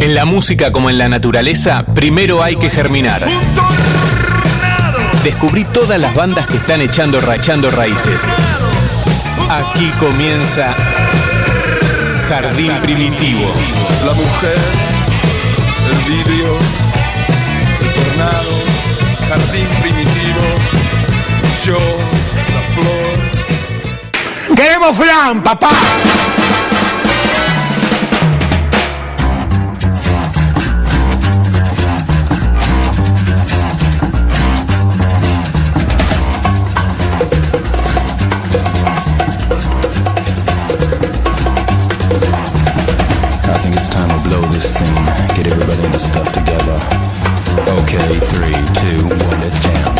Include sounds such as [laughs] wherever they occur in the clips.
En la música como en la naturaleza, primero hay que germinar. Descubrí todas las bandas que están echando rachando raíces. Aquí comienza Jardín Primitivo. La mujer, el vidrio, el tornado, jardín primitivo, yo, la flor. ¡Queremos flan, papá! It's time to blow this scene. Get everybody in the stuff together. Okay, three, two, one, let's jam.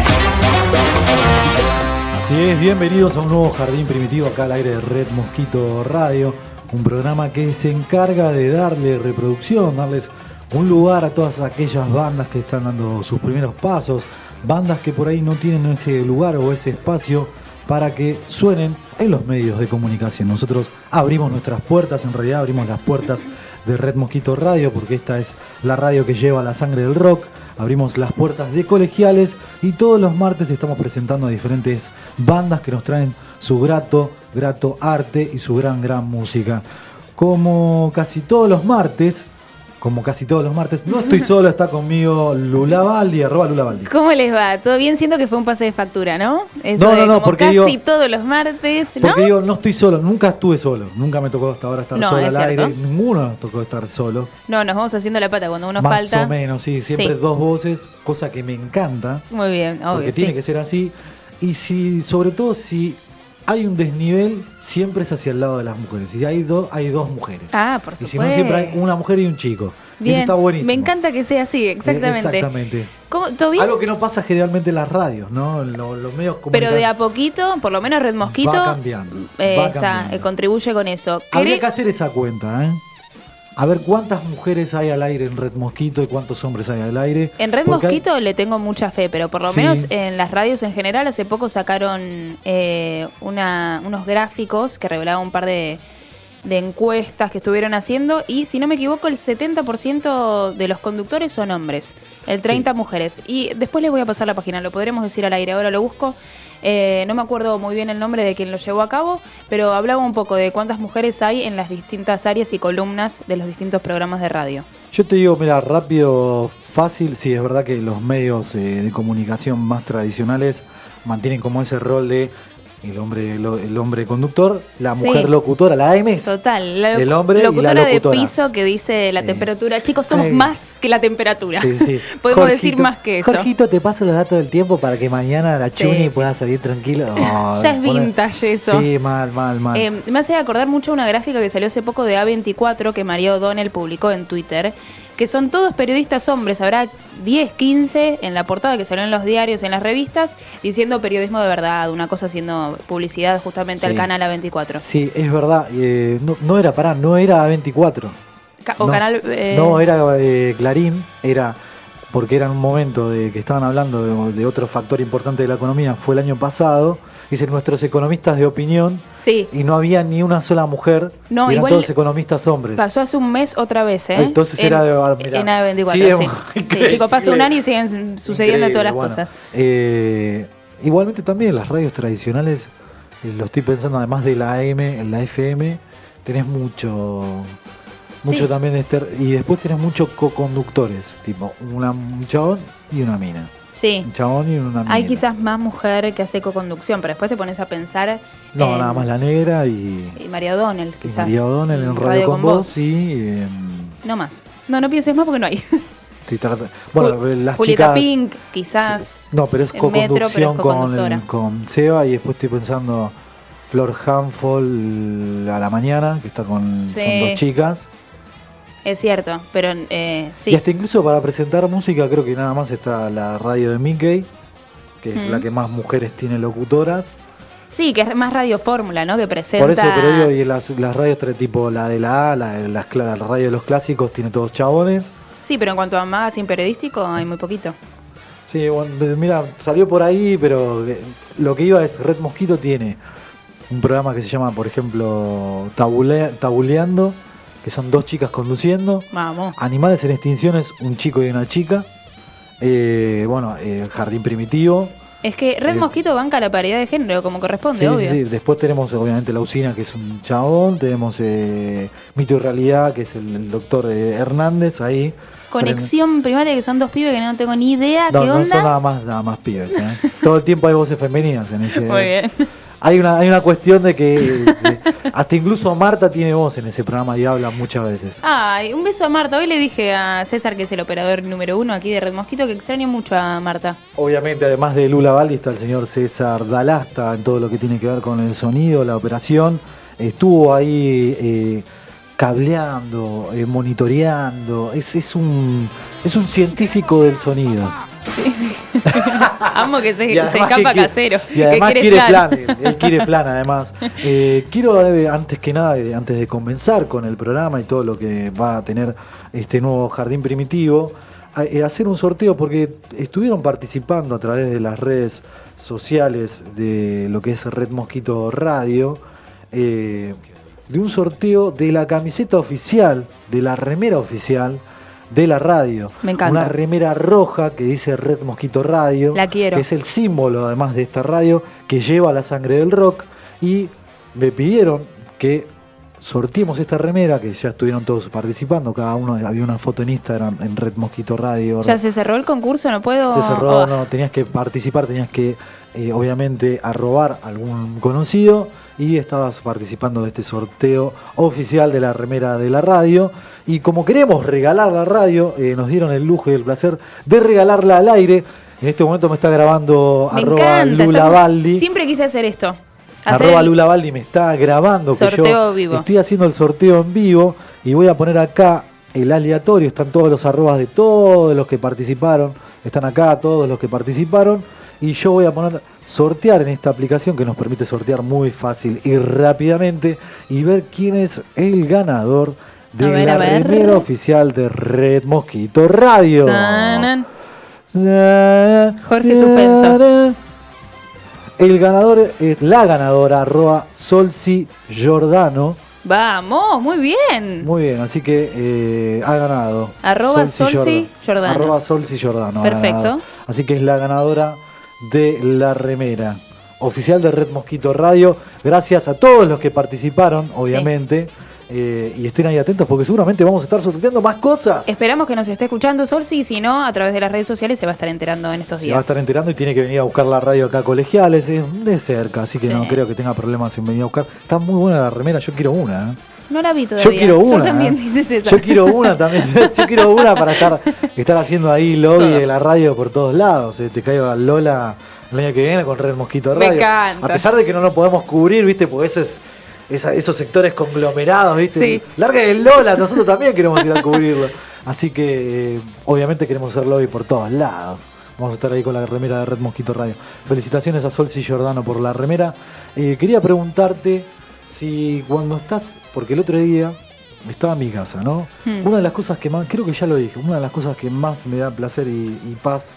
Así es, bienvenidos a un nuevo Jardín Primitivo acá al aire de Red Mosquito Radio, un programa que se encarga de darle reproducción, darles un lugar a todas aquellas bandas que están dando sus primeros pasos, bandas que por ahí no tienen ese lugar o ese espacio para que suenen en los medios de comunicación. Nosotros abrimos nuestras puertas, en realidad abrimos las puertas de Red Mosquito Radio, porque esta es la radio que lleva la sangre del rock. Abrimos las puertas de colegiales y todos los martes estamos presentando a diferentes bandas que nos traen su grato, grato arte y su gran, gran música. Como casi todos los martes, como casi todos los martes, no estoy solo, está conmigo Lula Baldi, arroba Lula Baldi. ¿Cómo les va? ¿Todo bien? Siento que fue un pase de factura, ¿no? Eso No, no, de no, como porque casi digo- todos los martes, ¿no? Porque digo, no estoy solo, nunca estuve solo, nunca me tocó hasta ahora estar No, solo es al aire, ninguno nos tocó estar solos. No, nos vamos haciendo la pata cuando uno Más falta. o menos, sí, siempre Sí. dos voces, cosa que me encanta, Muy bien, porque obvio, tiene sí. que ser así. Y si, sobre todo, si hay un desnivel, siempre es hacia el lado de las mujeres. Si hay dos, hay dos mujeres. Ah, por Y si supuesto. no, siempre hay una mujer y un chico. Bien. Eso está buenísimo. Me encanta que sea así, exactamente. Eh, Exactamente. ¿Cómo, ¿Todo bien? Algo que no pasa generalmente en las radios, ¿no? En lo- los medios Pero de a poquito, por lo menos Red Mosquito, Va cambiando, eh, va está, cambiando. eh, contribuye con eso. Habría ¿Queré- que hacer esa cuenta, ¿eh? A ver cuántas mujeres hay al aire en Red Mosquito y cuántos hombres hay al aire. En Red Porque hay- Mosquito le tengo mucha fe, pero por lo Sí. menos en las radios en general hace poco sacaron eh, una- unos gráficos que revelaban un par de, de encuestas que estuvieron haciendo y si no me equivoco el 70% de los conductores son hombres, el 30% mujeres. Y después les voy a pasar la página, lo podremos decir al aire, ahora lo busco. Eh, no me acuerdo muy bien el nombre de quien lo llevó a cabo, pero hablaba un poco de cuántas mujeres hay en las distintas áreas y columnas de los distintos programas de radio. Yo te digo, mira, rápido, fácil, sí, es verdad que los medios eh, de comunicación más tradicionales mantienen como ese rol de el hombre, lo- el hombre conductor, la Sí. mujer locutora, la AM es Total, la el hombre y la locutora de piso que dice la Eh, temperatura. Chicos, somos eh, más que la temperatura. Sí, sí. [laughs] Podemos Jorgito- decir más que eso. Jorgito, te paso los datos del tiempo para que mañana la Chuni pueda salir tranquila. [laughs] Oh, Ya es vintage eso. Sí, mal, mal, mal. Eh, me hace acordar mucho una gráfica que salió hace poco de A24 que María O'Donnell publicó en Twitter, que son todos periodistas hombres, habrá 10, 15 en la portada que salió en los diarios, en las revistas, diciendo periodismo de verdad, una cosa haciendo publicidad justamente al canal A24. Sí, es verdad. eh, no, no era, pará, no era A24. Ca- o no, canal... eh, no, era eh, Clarín, era porque era un momento de que estaban hablando de, de otro factor importante de la economía, fue el año pasado, dicen nuestros economistas de opinión, Sí, y no había ni una sola mujer, No, eran igual todos economistas hombres. Pasó hace un mes otra vez, ¿eh? Entonces en, era de- ah, mirá. En A24, Sí, sí. chicos, pasa un año y siguen sucediendo Increíble, todas las bueno. cosas. Eh, igualmente también las radios tradicionales, eh, lo estoy pensando además de la AM, en la FM, tenés mucho, mucho Sí. también de este, y después tenés muchos co-conductores, tipo una, un chabón y una mina. Sí. Un chabón y una mina. Hay quizás más mujer que hace co-conducción, pero después te pones a pensar. No, en- nada más la negra y, Y María O'Donnell, quizás. María O'Donnell en Radio, con Vos y... em, No más. No, no pienses más porque no hay. [laughs] bueno, las Julieta chicas... Pink, quizás. No, pero es co-conducción con, el- con Seba y después estoy pensando Flor Hanfol a la mañana, que está con Sí. son dos chicas. Es cierto, pero eh, sí. Y hasta incluso para presentar música creo que nada más está la radio de Mickey, que es la que más mujeres tiene locutoras. Sí, que es más radio fórmula, ¿no? Que presenta. Por eso, pero digo, y las, las radios tipo la de la A, la, la radio de los clásicos, tiene todos chabones. Sí, pero en cuanto a magazine periodístico hay muy poquito. Sí, bueno, mira, salió por ahí, pero eh, lo que iba es, Red Mosquito tiene un programa que se llama, por ejemplo, Tabule- Tabuleando, que son dos chicas conduciendo. Vamos. Animales en extinciones, un chico y una chica. Eh, bueno, eh, Jardín Primitivo. Es que Red Eh, Mosquito banca la paridad de género como corresponde, Sí, sí, obvio. sí. Después tenemos obviamente la usina, que es un chabón. Tenemos eh, Mito y Realidad, que es el, el doctor Hernández ahí. Conexión primaria que son dos pibes que no tengo ni idea No, qué no onda. son nada más, nada más pibes. Todo el tiempo hay voces femeninas en ese. [laughs] Muy bien. Hay una, hay una cuestión de que de- hasta incluso Marta tiene voz en ese programa y habla muchas veces. Ay, un beso a Marta. Hoy le dije a César, que es el operador número uno aquí de Red Mosquito, que extraño mucho a Marta. Obviamente, además de Lula Valdi, está el señor César Dalasta en todo lo que tiene que ver con el sonido, la operación. Estuvo ahí eh, cableando, eh, monitoreando. Es, es, un, es un científico del sonido. [laughs] Amo que se, escapa que- casero. Y además que quiere, plan. plan. él, él quiere [laughs] plan además. Eh, quiero, eh, antes que nada, eh, antes de comenzar con el programa y todo lo que va a tener este nuevo jardín primitivo, a- eh, hacer un sorteo porque estuvieron participando a través de las redes sociales de lo que es Red Mosquito Radio, de un sorteo de la camiseta oficial, de la remera oficial de la radio. Me encanta. Una remera roja que dice Red Mosquito Radio. La quiero. Que es el símbolo además de esta radio que lleva la sangre del rock. Y me pidieron que sorteemos esta remera, que ya estuvieron todos participando, cada uno había una foto en Instagram en Red Mosquito Radio. Ya se cerró el concurso, no puedo. Se cerró, Oh, no, tenías que participar, tenías que eh, obviamente arrobar algún conocido y estabas participando de este sorteo oficial de la remera de la radio. Y como queremos regalar la radio, eh, nos dieron el lujo y el placer de regalarla al aire. En este momento me está grabando Me arroba encanta. Lula estamos- Baldi. Siempre quise hacer esto. Hacer Arroba el- Lula Baldi me está grabando que yo vivo. estoy haciendo el sorteo en vivo y voy a poner acá el aleatorio, están todos los arrobas de todos los que participaron, están acá todos los que participaron y yo voy a poner sortear en esta aplicación que nos permite sortear muy fácil y rápidamente y ver quién es el ganador de ver, la a ver. remera oficial de Red Mosquito Radio. Sanan. Jorge Suspenso. El ganador es la ganadora, arroba Solsi Giordano. Vamos, muy bien. Muy bien, así que eh, ha ganado. Arroba Solsi Giordano. Arroba Solsi Giordano. Perfecto. Así que es la ganadora de la remera oficial de Red Mosquito Radio. Gracias a todos los que participaron, obviamente. Eh, y estén ahí atentos porque seguramente vamos a estar sorteando más cosas. Esperamos que nos esté escuchando Solsi y si no, a través de las redes sociales se va a estar enterando en estos Se días. va a estar enterando y tiene que venir a buscar la radio acá colegiales, es de cerca, así que Sí. no creo que tenga problemas en venir a buscar. Está muy buena la remera, yo quiero una. ¿eh? No la vi todavía. Yo quiero una. Yo también, ¿eh? dices eso. Yo quiero una también. [laughs] Yo quiero una para estar, estar haciendo ahí lobby Todos. de la radio por todos lados. Eh, Te caigo a Lola el año que viene con Red Mosquito Me Radio. encanta. A pesar de que no lo podemos cubrir, ¿viste? Porque eso es. esa- esos sectores conglomerados, ¿viste? Sí. Larga el Lola, nosotros también queremos ir a cubrirlo. Así que, eh, obviamente, queremos hacer lobby por todos lados. Vamos a estar ahí con la remera de Red Mosquito Radio. Felicitaciones a Solsi Giordano por la remera. Eh, quería preguntarte si cuando estás, porque el otro día estaba en mi casa, ¿no? Hmm. Una de las cosas que más, creo que ya lo dije, una de las cosas que más me da placer y, y paz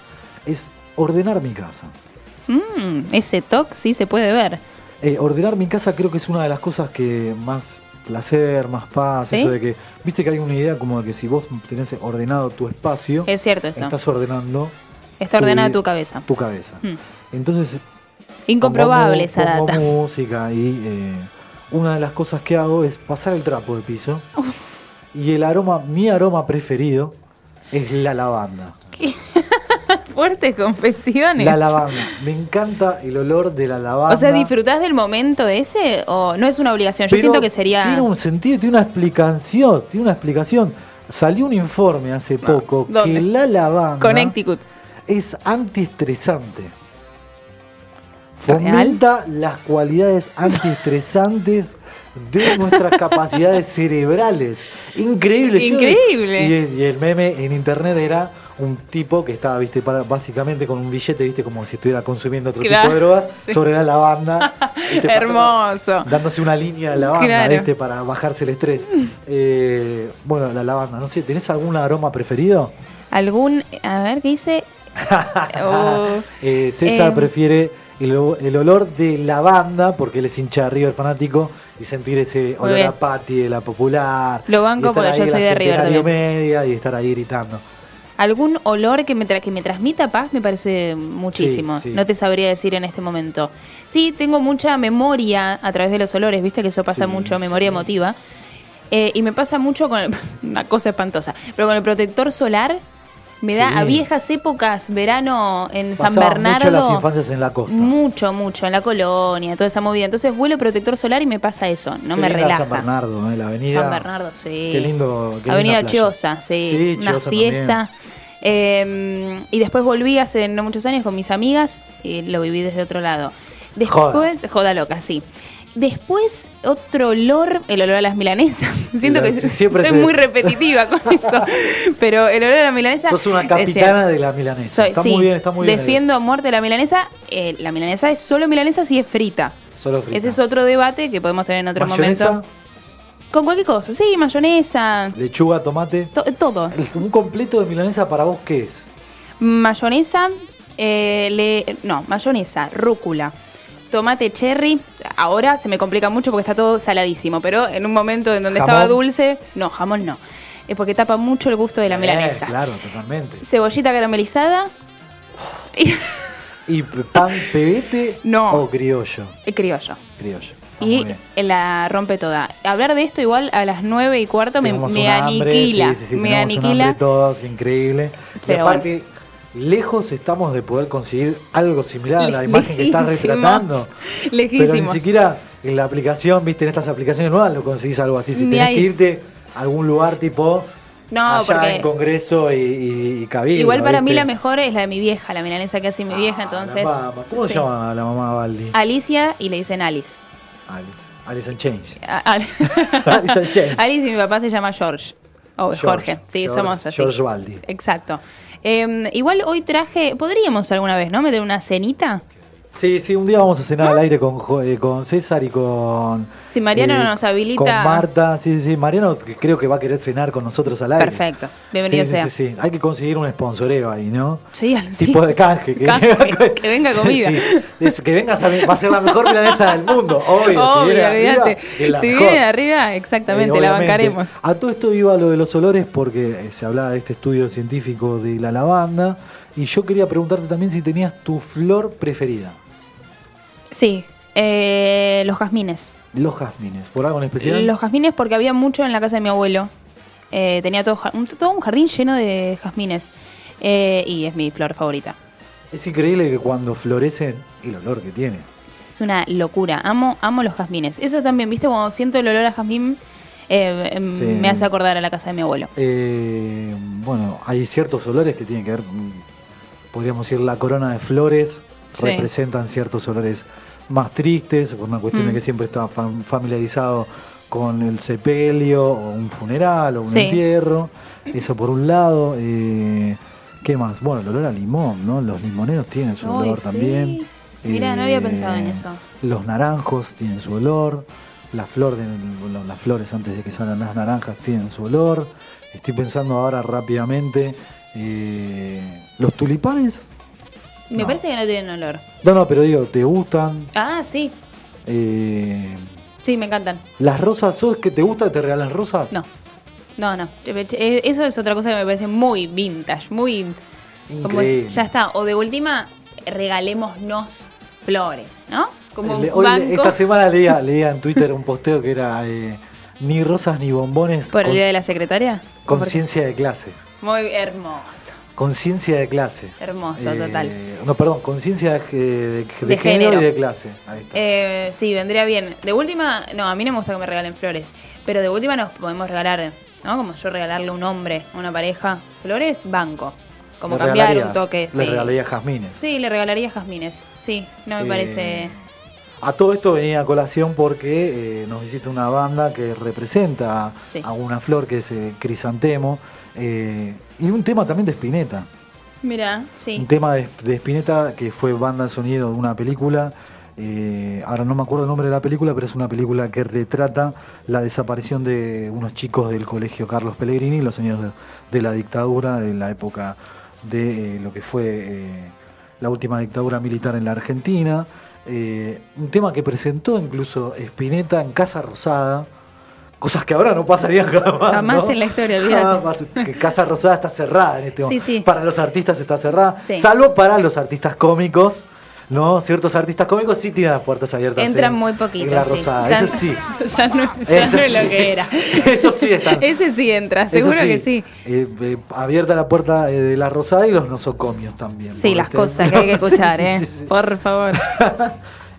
es ordenar mi casa. Mm, ese toque sí se puede ver. Eh, ordenar mi casa creo que es una de las cosas que más placer, más paz, ¿Sí? eso de que, viste que hay una idea como de que si vos tenés ordenado tu espacio, Es cierto eso. estás ordenando Está ordenada tu- tu cabeza. tu cabeza. Mm. Entonces, Incomprobable esa data. música y eh, una de las cosas que hago es pasar el trapo de piso. [laughs] Y el aroma, mi aroma preferido es la lavanda. [laughs] Fuertes confesiones. La lavanda. Me encanta el olor de la lavanda. O sea, ¿disfrutás del momento ese o no es una obligación? Yo Pero siento que sería... Tiene un sentido, tiene una explicación. Tiene una explicación. Salió un informe hace poco ¿dónde? que la lavanda Connecticut. es antiestresante. ¿Real? Fomenta las cualidades antiestresantes de nuestras [laughs] capacidades cerebrales. Increíble. Yo- Increíble. y, el, y el meme en internet era un tipo que estaba, viste, para- básicamente con un billete, viste, como si estuviera consumiendo otro Claro, tipo de drogas, sí. sobre la lavanda. viste, pasando- Hermoso. dándose una línea de lavanda, Claro. ¿viste? Para bajarse el estrés. Eh, bueno, la lavanda, no sé, ¿tenés algún aroma preferido? ¿Algún... A ver, ¿qué dice? [laughs] Oh, Eh, César Eh. prefiere el olor de la banda, porque él es hincha de River fanático, y sentir ese olor a Pati de la popular. Lo banco porque yo soy de River media y estar ahí gritando. Algún olor que me, tra- que me transmita paz me parece muchísimo. Sí, sí. No te sabría decir en este momento. Sí, tengo mucha memoria a través de los olores, viste que eso pasa Sí, mucho, memoria emotiva. Eh, y me pasa mucho con el- [laughs] una cosa espantosa, pero con el protector solar me da a viejas épocas, verano en San Bernardo. mucho las infancias en la costa. Mucho, mucho, en la colonia, toda esa movida. Entonces vuelo protector solar y me pasa eso, no Qué me relaja. San Bernardo, ¿eh? la avenida. San Bernardo, sí. Qué lindo. qué Avenida. Chiosa, sí. Sí, una Chiosa fiesta. Eh, y después volví hace no muchos años con mis amigas y lo viví desde otro lado. Después, joda, loca, sí. Después, otro olor, el olor a las milanesas. [laughs] Siento que soy te- muy repetitiva con [laughs] eso. Pero el olor a la milanesa. Sos una capitana de la milanesa. Soy- está sí, muy bien, está muy bien. Defiendo a muerte la milanesa. Eh, la milanesa es solo milanesa si es frita. Solo frita. Ese es otro debate que podemos tener en otro Mayonesa, momento. Con cualquier cosa, sí, mayonesa, lechuga, tomate. to- todo. [laughs] Un completo de milanesa para vos, ¿qué es? Mayonesa, eh, le, no, mayonesa, rúcula, tomate cherry. Ahora se me complica mucho porque está todo saladísimo, pero en un momento en donde ¿Jamón? estaba dulce, no, jamón no. Es porque tapa mucho el gusto de la Eh, milanesa. claro, totalmente. Cebollita caramelizada y ¿Y pan pebete No. o criollo? criollo. Criollo. Muy Y bien. la rompe toda. Hablar de esto igual a las nueve y cuarto me, me hambre, aniquila. sí, sí, sí, me aniquila. todos, increíble. y Pero lejos estamos de poder conseguir algo similar a la imagen que estás lejísimos, retratando. Pero ni siquiera en la aplicación, viste, en estas aplicaciones nuevas lo conseguís algo así. Si Ni tenés que irte a algún lugar tipo No, allá porque- en Congreso y, y, y Cabildo. Igual para mí ¿viste? la mejor es la de mi vieja, la milanesa que hace mi vieja, Ah, entonces. la. ¿Cómo sí. se llama la mamá Baldi? Alicia y le dicen Alice. Alice. Alice and Change. [laughs] A- Al- [laughs] Alice and Change. Alice y mi papá se llama George. O George, Jorge. Sí, George- somos así. George Baldi. Exacto. Eh, igual hoy traje. ¿Podríamos alguna vez, no? Meter una cenita? Sí, sí, un día vamos a cenar al aire con, eh, con César y con. eh, Si Mariano no nos habilita- Con Marta, sí, sí, sí. Mariano creo que va a querer cenar con nosotros al aire. Perfecto. Bienvenido sí, sea. Sí, sí, sí. Hay que conseguir un sponsoreo ahí, ¿no? Sí, al- sí. Tipo de canje. Que, Canje, [laughs] que venga comida. Sí, es que vengas a, va a ser la mejor milanesa del mundo, obvio. si Obvio, viene arriba, olvídate. es la Si mejor. viene arriba, exactamente, Eh, la bancaremos. A todo esto iba lo de los olores porque eh, se hablaba de este estudio científico de la lavanda. Y yo quería preguntarte también si tenías tu flor preferida. Sí. eh, los jazmines. Los jazmines, ¿por algo en especial? Los jazmines porque había mucho en la casa de mi abuelo. Eh, tenía todo, un, todo un jardín lleno de jazmines. Eh, y es mi flor favorita. Es increíble que cuando florecen, el olor que tiene. Es una locura. Amo, amo los jazmines. Eso también, ¿viste? Cuando siento el olor a jazmín, eh, em, Sí. me hace acordar a la casa de mi abuelo. Eh, bueno, hay ciertos olores que tienen que ver, podríamos decir, la corona de flores, Sí. representan ciertos olores más tristes, por una cuestión de Mm. que siempre está fam- familiarizado con el sepelio, o un funeral, o un Sí. entierro. Eso por un lado. eh, ¿Qué más? Bueno, el olor a limón, ¿no? Los limoneros tienen su olor sí. también. Mirá, no había Eh, pensado en eso. Los naranjos tienen su olor. La flor de, las flores antes de que salgan las naranjas tienen su olor. Estoy pensando ahora rápidamente. eh, los tulipanes. Me No. parece que no tienen olor. No, no, pero digo, ¿te gustan? Ah, sí. Eh, Sí, me encantan. las rosas, ¿sos que te gusta que te regalan rosas? No. No, no. Eh, Eso es otra cosa que me parece muy vintage, muy... Como ya está. O de última, regalémonos flores, ¿no? Como Le- un hoy, banco esta semana [laughs] leía, leía en Twitter un posteo que era eh, ni rosas ni bombones. por el día de la secretaria. conciencia de clase. Muy hermoso. Conciencia de clase. Hermoso, Eh, total. No, perdón, conciencia de, de- de De género, género. y de clase. Ahí está. Eh, sí, vendría bien. De última, no, a mí no me gusta que me regalen flores, pero de última nos podemos regalar, ¿no? Como yo regalarle a un hombre, a una pareja, flores, banco. Como Le cambiar un toque. Le Sí. regalaría jazmines. sí, le regalaría jazmines. Sí, no me Eh, parece... A todo esto venía a colación porque eh, nos visita una banda que representa Sí. a una flor que es eh, Crisantemo. eh, y un tema también de Spinetta. Mira, sí. Un tema de, de Spinetta que fue banda de sonido de una película. eh, ahora no me acuerdo el nombre de la película, pero es una película que retrata la desaparición de unos chicos del colegio Carlos Pellegrini, los años de, de la dictadura, de la época de eh, lo que fue eh, la última dictadura militar en la Argentina. Un tema que presentó incluso Spinetta en Casa Rosada. Cosas que ahora no pasarían jamás. [laughs] Jamás ¿no? en la historia. Jamás que Casa Rosada está cerrada en este Sí, momento. sí. Para los artistas está cerrada. Sí. Salvo para los artistas cómicos. ¿No? Ciertos artistas cómicos sí tienen las puertas abiertas. Entran en- muy poquitos. En la sí. Rosada, Ya- eso sí. [laughs] Ya no, ya no es sí. lo que era. [laughs] Eso sí están. Ese sí entra, seguro que sí. Eh, eh, abierta la puerta eh, de la Rosada y los nosocomios también. Sí, las este- cosas que hay que Sí, escuchar, sí, ¿eh? sí, sí. Por favor.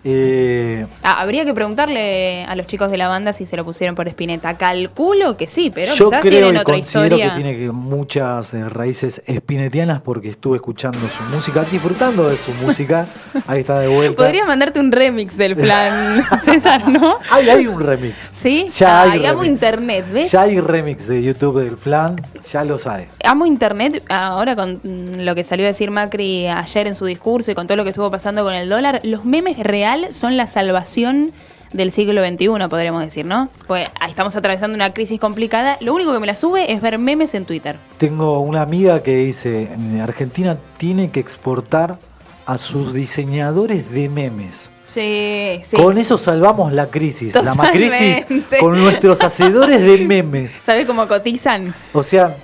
Eh, Ah, habría que preguntarle a los chicos de la banda si se lo pusieron por Spinetta. Calculo que sí, pero yo quizás creo tienen y otra considero historia. que tiene que muchas eh, raíces espinetianas porque estuve escuchando su música, disfrutando de su música. [laughs] Ahí está de vuelta. Podría mandarte un remix del plan, [laughs] César, ¿no? Hay, hay un remix. ¿Sí? Ya hay Ay, amo remix. internet, ¿ves? Ya hay remix de YouTube del plan, ya lo sabe. Amo internet ahora con lo que salió a decir Macri ayer en su discurso y con todo lo que estuvo pasando con el dólar. Los memes son la salvación del siglo XXI, podríamos decir, ¿no? Pues ahí estamos atravesando una crisis complicada. Lo único que me la sube es ver memes en Twitter. Tengo una amiga que dice, "En Argentina tiene que exportar a sus diseñadores de memes. Sí, sí. Con eso salvamos la crisis, la macrisis, Totalmente. con nuestros hacedores de memes. ¿Sabe cómo cotizan? O sea,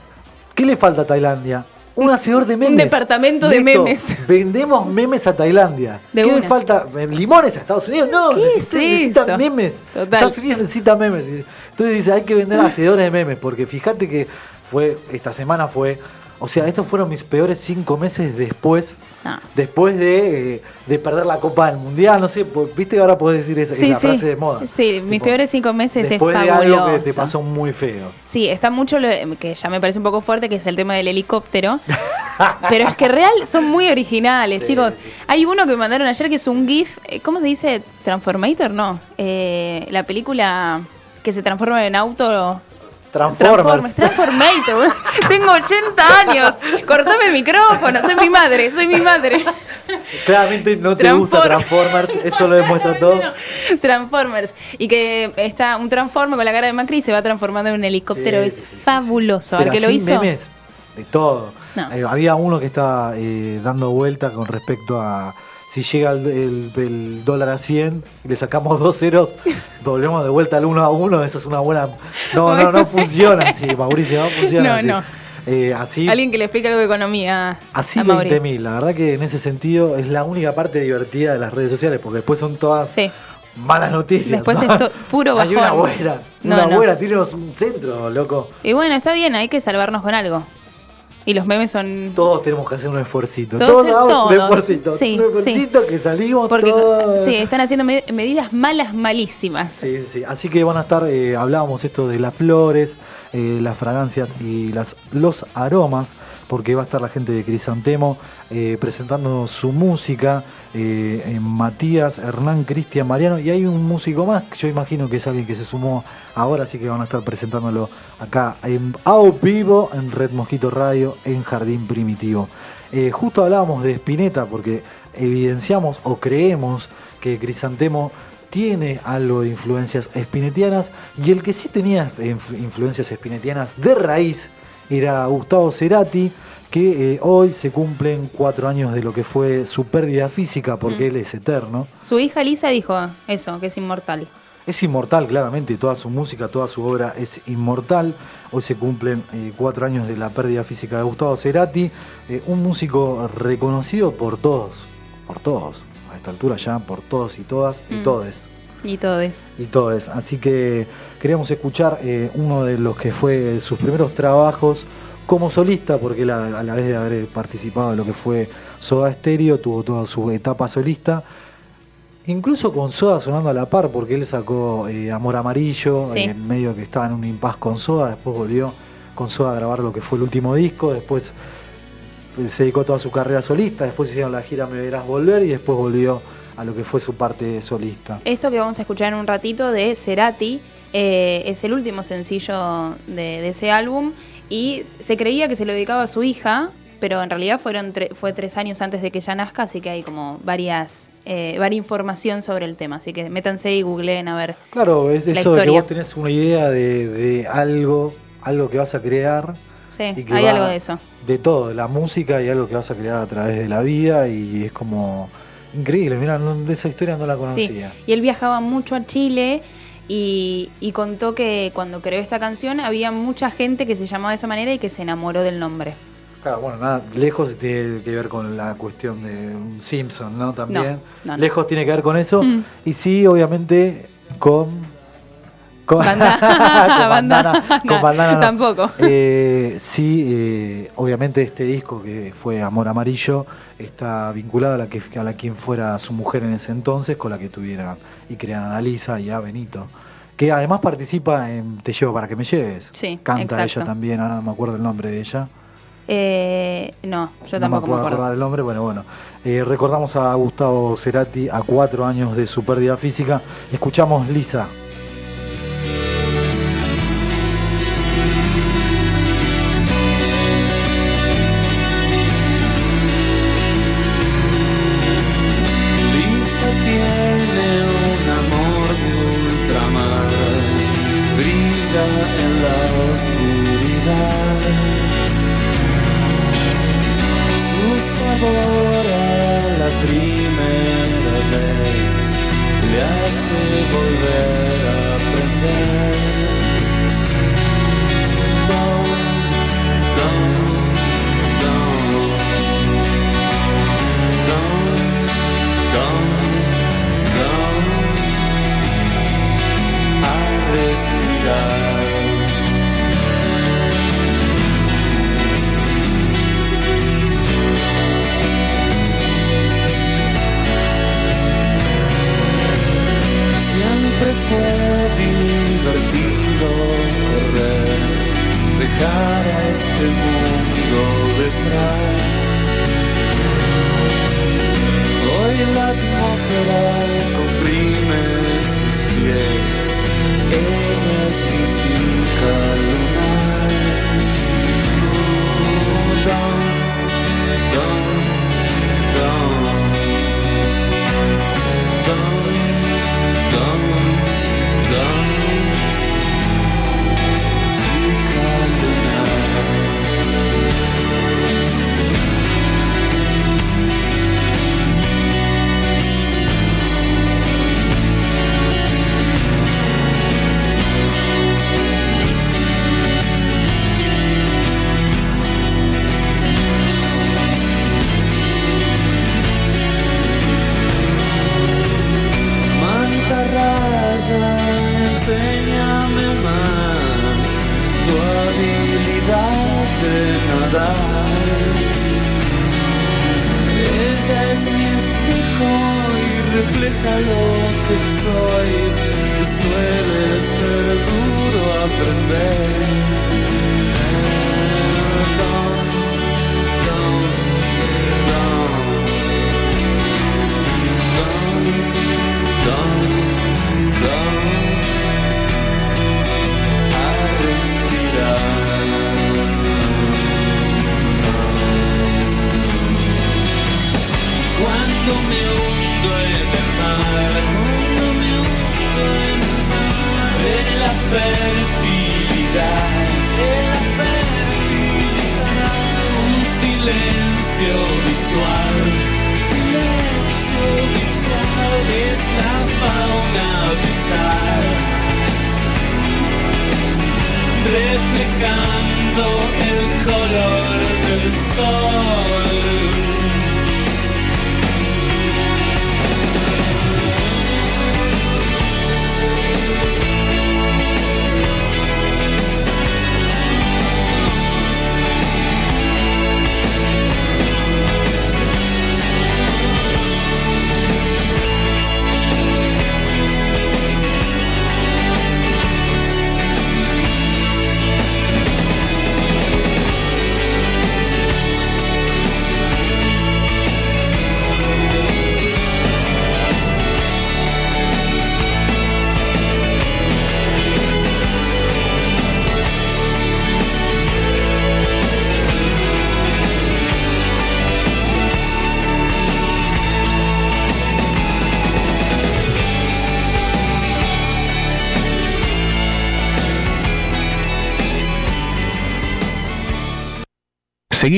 ¿qué le falta a Tailandia? Un hacedor de memes. departamento de memes. [laughs] Vendemos memes a Tailandia. De ¿Qué le falta? Eh, ¿Limones a Estados Unidos? No, ¿Qué es necesitan eso? memes. Total. Estados Unidos necesita memes. Entonces dice, hay que vender hacedores de memes, porque fíjate que fue, esta semana fue, o sea, estos fueron mis peores cinco meses después, No. después de, eh, de perder la Copa del Mundial, no sé, viste que ahora podés decir esa, Sí, esa sí. frase de moda. Sí, mis peores cinco meses es después de algo que te fabuloso. pasó muy feo. Sí, está mucho lo que ya me parece un poco fuerte, que es el tema del helicóptero. [laughs] Pero es que real son muy originales, Sí, chicos. Hay uno que me mandaron ayer que es un GIF, eh, ¿cómo se dice? ¿Transformator? No. Eh, la película que se transforma en auto. Transformers. Transformator. boludo. [laughs] Tengo 80 años. Cortame el micrófono. Soy mi madre, soy mi madre. Claramente no te gusta Transform- Transformers, eso lo demuestra todo. [laughs] Transformers. Y que está un transforme con la cara de Macri y se va transformando en un helicóptero. Sí, es sí, sí, sí, fabuloso. Pero Al que lo hizo. memes de todo. No. Eh, había uno que estaba eh, dando vuelta con respecto a si llega el, el- el dólar a 100 y le sacamos dos ceros, [laughs] volvemos de vuelta al 1 a 1, esa es una buena... No, no, no [laughs] funciona así, Mauricio, no funciona No, así. no. Eh, así Alguien que le explique algo de economía Así a Mauri. 20.000, la verdad que en ese sentido es la única parte divertida de las redes sociales, porque después son todas Sí. malas noticias. Después ¿no? es puro Hay una bajón. buena, No, una no. buena, tenemos un centro, loco. Y bueno, está bien, hay que salvarnos con algo. Y los memes son... Todos tenemos que hacer un esfuercito. Todos Todos, un esfuercito. Sí, un esfuercito que salimos Porque todos. sí, están haciendo me- medidas malas, malísimas. Sí, sí, sí. Así que van a estar, eh, hablábamos esto de las flores, eh, las fragancias y las, los aromas, porque va a estar la gente de Crisantemo eh, presentando su música, eh, Matías, Hernán, Cristian, Mariano, y hay un músico más, yo imagino que es alguien que se sumó ahora, así que van a estar presentándolo acá en Ao Vivo, en Red Mosquito Radio, en Jardín Primitivo. Eh, justo hablábamos de Spinetta, porque evidenciamos o creemos que Crisantemo tiene algo de influencias espinetianas y el que sí tenía inf- influencias espinetianas de raíz era Gustavo Cerati, que eh, hoy se cumplen cuatro años de lo que fue su pérdida física, porque él es eterno. Su hija Lisa dijo eso, que es inmortal. Es inmortal, claramente, toda su música, toda su obra es inmortal. Hoy se cumplen eh, cuatro años de la pérdida física de Gustavo Cerati, eh, un músico reconocido por todos, por todos, a esta altura ya, por todos y todas y Mm. todes. Y todo es. y todo eso. Así que queríamos escuchar eh, uno de los que fue sus primeros trabajos como solista, porque él a, la vez de haber participado en lo que fue Soda Stereo, tuvo toda su etapa solista. Incluso con Soda sonando a la par, porque él sacó eh, Amor Amarillo, Sí. eh, en medio que estaba en un impas con Soda, después volvió con Soda a grabar lo que fue el último disco, después se dedicó toda su carrera solista, después hicieron la gira Me Verás Volver y después volvió a lo que fue su parte solista. Esto que vamos a escuchar en un ratito de Cerati eh, es el último sencillo de, de ese álbum y se creía que se lo dedicaba a su hija, pero en realidad fueron tre- fue tres años antes de que ella nazca, así que hay como varias eh, varia información sobre el tema. Así que métanse y googleen a ver. Claro, es la eso de que historia. vos tenés una idea de, de algo, algo que vas a crear Sí, y que hay algo de eso. De todo, de la música y algo que vas a crear a través de la vida y es como increíble. Mira, no- esa historia no la Sí, conocía. y él viajaba mucho a Chile y, y contó que cuando creó esta canción había mucha gente que se llamaba de esa manera y que se enamoró del nombre. Claro, bueno, nada, lejos tiene que ver con la cuestión de Simpson, ¿no? También. No, no, no. Lejos tiene que ver con eso. Mm. Y sí, obviamente, con. Con, Banda- [laughs] con banda- bandana. con bandana no. tampoco. Eh, sí, eh, obviamente este disco que fue Amor Amarillo está vinculado a la que a la quien fuera su mujer en ese entonces, con la que tuvieran y crearan a Lisa y a Benito. Que además participa en Te llevo para que me lleves. Sí, Canta exacto. ella también, ahora no me acuerdo el nombre de ella. Eh, no, yo no tampoco me puedo acuerdo. acordar el nombre, bueno, bueno. Eh, recordamos a Gustavo Cerati a cuatro años de su pérdida física. Escuchamos. Lisa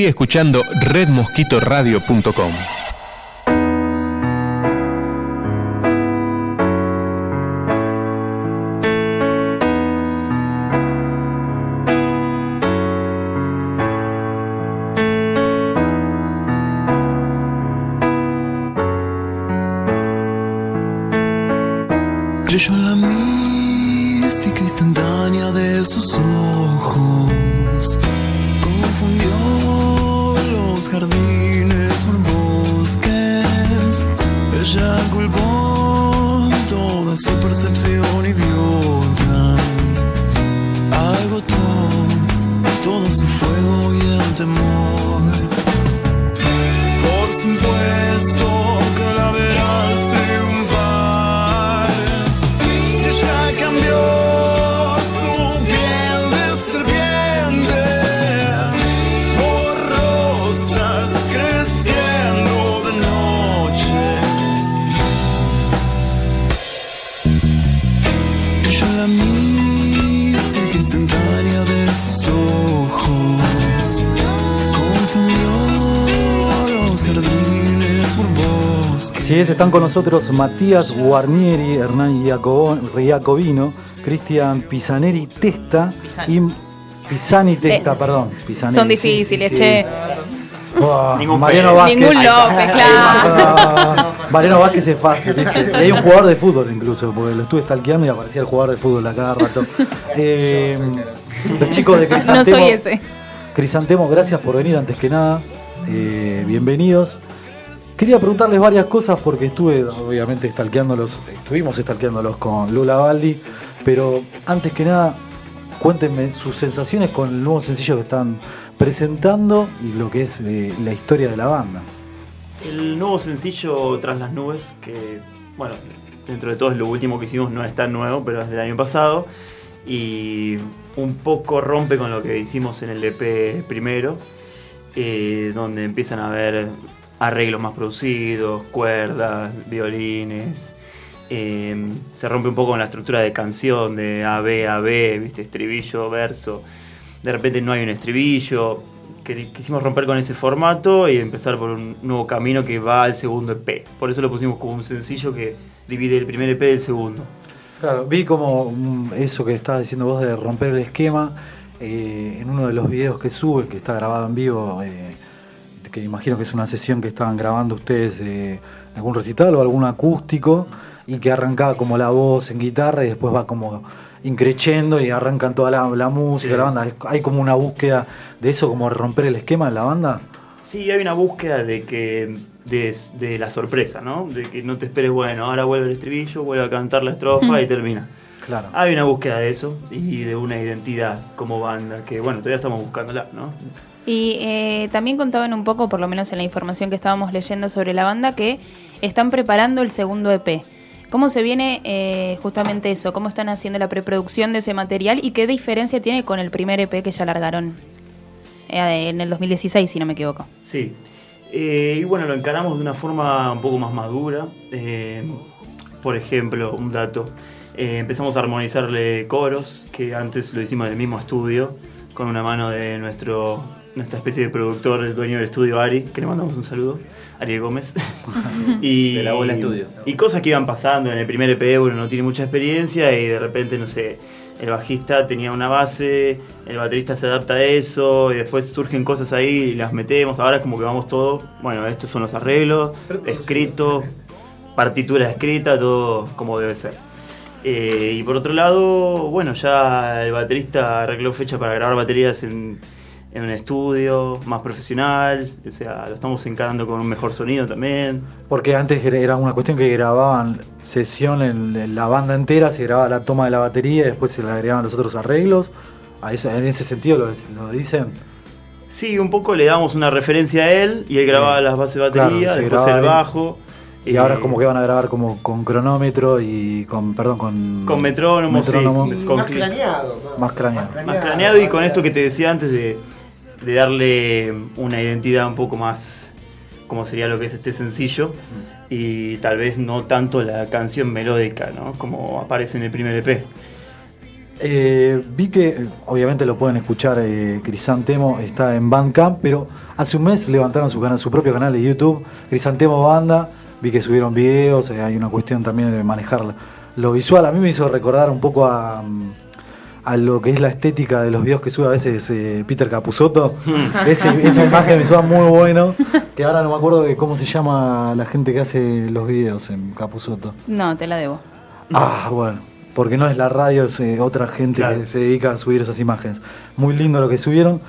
Escuchando redmosquitoradio.com. percepción idiota. Agotó todo su fuego y el temor. Es, están con nosotros Matías Guarnieri, Hernán Iacobino, Cristian Pisaneri Testa y Pisani Testa, Eh, perdón. Pisaneri, Son difíciles, sí, che. sí. Buah, Ningún Mariano. Vázquez. Ningún. López, claro. Mariano Vázquez es fácil. ¿viste? Y hay un jugador de fútbol incluso, porque lo estuve stalkeando y aparecía el jugador de fútbol a cada rato. [laughs] Eh, los chicos de No Crisantemo. soy ese. Crisantemo, gracias por venir antes que nada. Eh, bienvenidos. Quería preguntarles varias cosas porque estuve, obviamente, stalkeándolos, estuvimos stalkeándolos con Lula Baldi, pero antes que nada, cuéntenme sus sensaciones con el nuevo sencillo que están presentando y lo que es eh, la historia de la banda. El nuevo sencillo Tras las Nubes, que, bueno, dentro de todo es lo último que hicimos, no es tan nuevo, pero es del año pasado. Y un poco rompe con lo que hicimos en el EP primero, eh, donde empiezan a haber arreglos más producidos, cuerdas, violines. eh, se rompe un poco con la estructura de canción, de A, B, A, B, ¿viste? estribillo, verso. De repente no hay un estribillo. Quisimos romper con ese formato y empezar por un nuevo camino que va al segundo EP. Por eso lo pusimos como un sencillo que divide el primer EP del segundo. Claro, vi como mm, eso que estabas diciendo vos de romper el esquema eh, en uno de los videos que sube, que está grabado en vivo, eh, que imagino que es una sesión que estaban grabando ustedes, eh, algún recital o algún acústico, y que arrancaba como la voz en guitarra y después va como increchendo y arrancan toda la, la música, Sí. la banda. Hay como una búsqueda de eso, como romper el esquema en la banda. Sí, hay una búsqueda de que de, de la sorpresa, ¿no? De que no te esperes, bueno, ahora vuelve el estribillo, vuelve a cantar la estrofa y termina. Claro. Hay una búsqueda de eso y de una identidad como banda que, bueno, todavía estamos buscándola, ¿no? Y eh, también contaban un poco, por lo menos en la información que estábamos leyendo sobre la banda, que están preparando el segundo EP. ¿Cómo se viene eh, justamente eso? ¿Cómo están haciendo la preproducción de ese material y qué diferencia tiene con el primer EP que ya largaron eh, en el 2016, si no me equivoco? Sí. Eh, y bueno, lo encaramos de una forma un poco más madura. Por ejemplo, un dato. empezamos a armonizarle coros, que antes lo hicimos en el mismo estudio, con una mano de nuestro nuestra especie de productor, el dueño del estudio Ari, que le mandamos un saludo, Ariel Gómez. [laughs] y, De la Bola Estudio. Y cosas que iban pasando en el primer EP, uno no tiene mucha experiencia y de repente, no sé, el bajista tenía una base, el baterista se adapta a eso y después surgen cosas ahí y las metemos. Ahora es como que vamos todo, bueno, estos son los arreglos, escritos, partitura escrita, todo como debe ser. Eh, y por otro lado, bueno, ya el baterista arregló fecha para grabar baterías en, en un estudio más profesional, o sea, lo estamos encarando con un mejor sonido también. Porque antes era una cuestión que grababan sesión en, la banda entera, se grababa la toma de la batería y después se le agregaban los otros arreglos. A eso- en ese sentido lo, lo dicen. Sí, un poco le damos una referencia a él y él grababa las bases de Claro, batería, se después grababa el él. bajo. Y eh, ahora es como que van a grabar como con cronómetro y con, perdón, con... Con metrónomo, sí. metrónomo, Y con más craneado. ¿no? Más craneado. Más craneado y con esto que te decía antes de, de darle una identidad un poco más como sería lo que es este sencillo y tal vez no tanto la canción melódica, ¿no? Como aparece en el primer EP. Eh, vi que, obviamente lo pueden escuchar, eh, Crisantemo está en Bandcamp, pero hace un mes levantaron su, canal, su propio canal de YouTube, Crisantemo Banda, vi que subieron videos, eh, hay una cuestión también de manejar lo visual. A mí me hizo recordar un poco a, mm, a lo que es la estética de los videos que sube a veces eh, Peter Capusotto. Ese- esa [laughs] imagen me suena muy bueno, que ahora no me acuerdo de cómo se llama la gente que hace los videos en Capusotto. No, te la debo. Ah, bueno, porque no es la radio, es eh, otra gente Claro. que se dedica a subir esas imágenes. Muy lindo lo que subieron.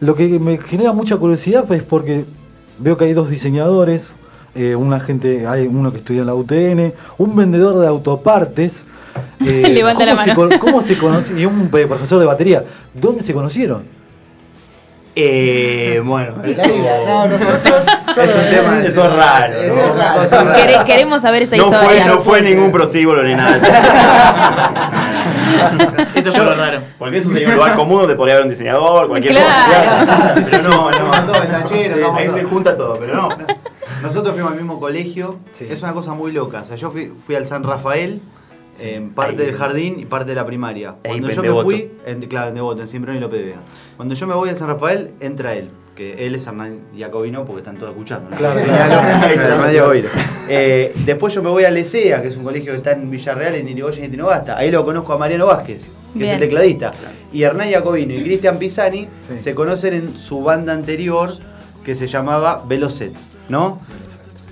Lo que me genera mucha curiosidad es porque veo que hay dos diseñadores, eh, una gente, hay uno que estudia en la UTN, un vendedor de autopartes. [laughs] eh, Levanta la ¿cómo se mano. con- ¿Cómo se conoce? Y un eh, profesor de batería. ¿Dónde se conocieron? Eh, bueno, eso, No, nosotros. es un tema, eso es raro. Es ¿no? raro. Quere- queremos saber esa No fue, historia. no fue ningún prostíbulo ni nada. [laughs] Eso fue lo raro. Porque eso sería un lugar común donde podría haber un diseñador, cualquier Claro. cosa. Pero no, no. Ahí a- se junta todo, pero no. Nosotros fuimos al mismo colegio. Sí. Es una cosa muy loca. O sea, yo fui, fui al San Rafael, en parte Ahí. del jardín y parte de la primaria. Cuando yo me Devoto. fui, en, claro, en Devoto, en Simbrón y López Vega. Cuando yo me voy al San Rafael, entra él. Que él es Hernán Jacobino porque están todos escuchando. ¿no? Claro. [laughs] Eh, después yo me voy a Lecea, que es un colegio que está en Villarreal, en Irigoyen y Tinogasta. Ahí lo conozco a Mariano Vázquez, que Bien. es el tecladista. Y Hernán Jacobino y Cristian Pisani Sí. se conocen en su banda anterior que se llamaba Velocet, ¿no?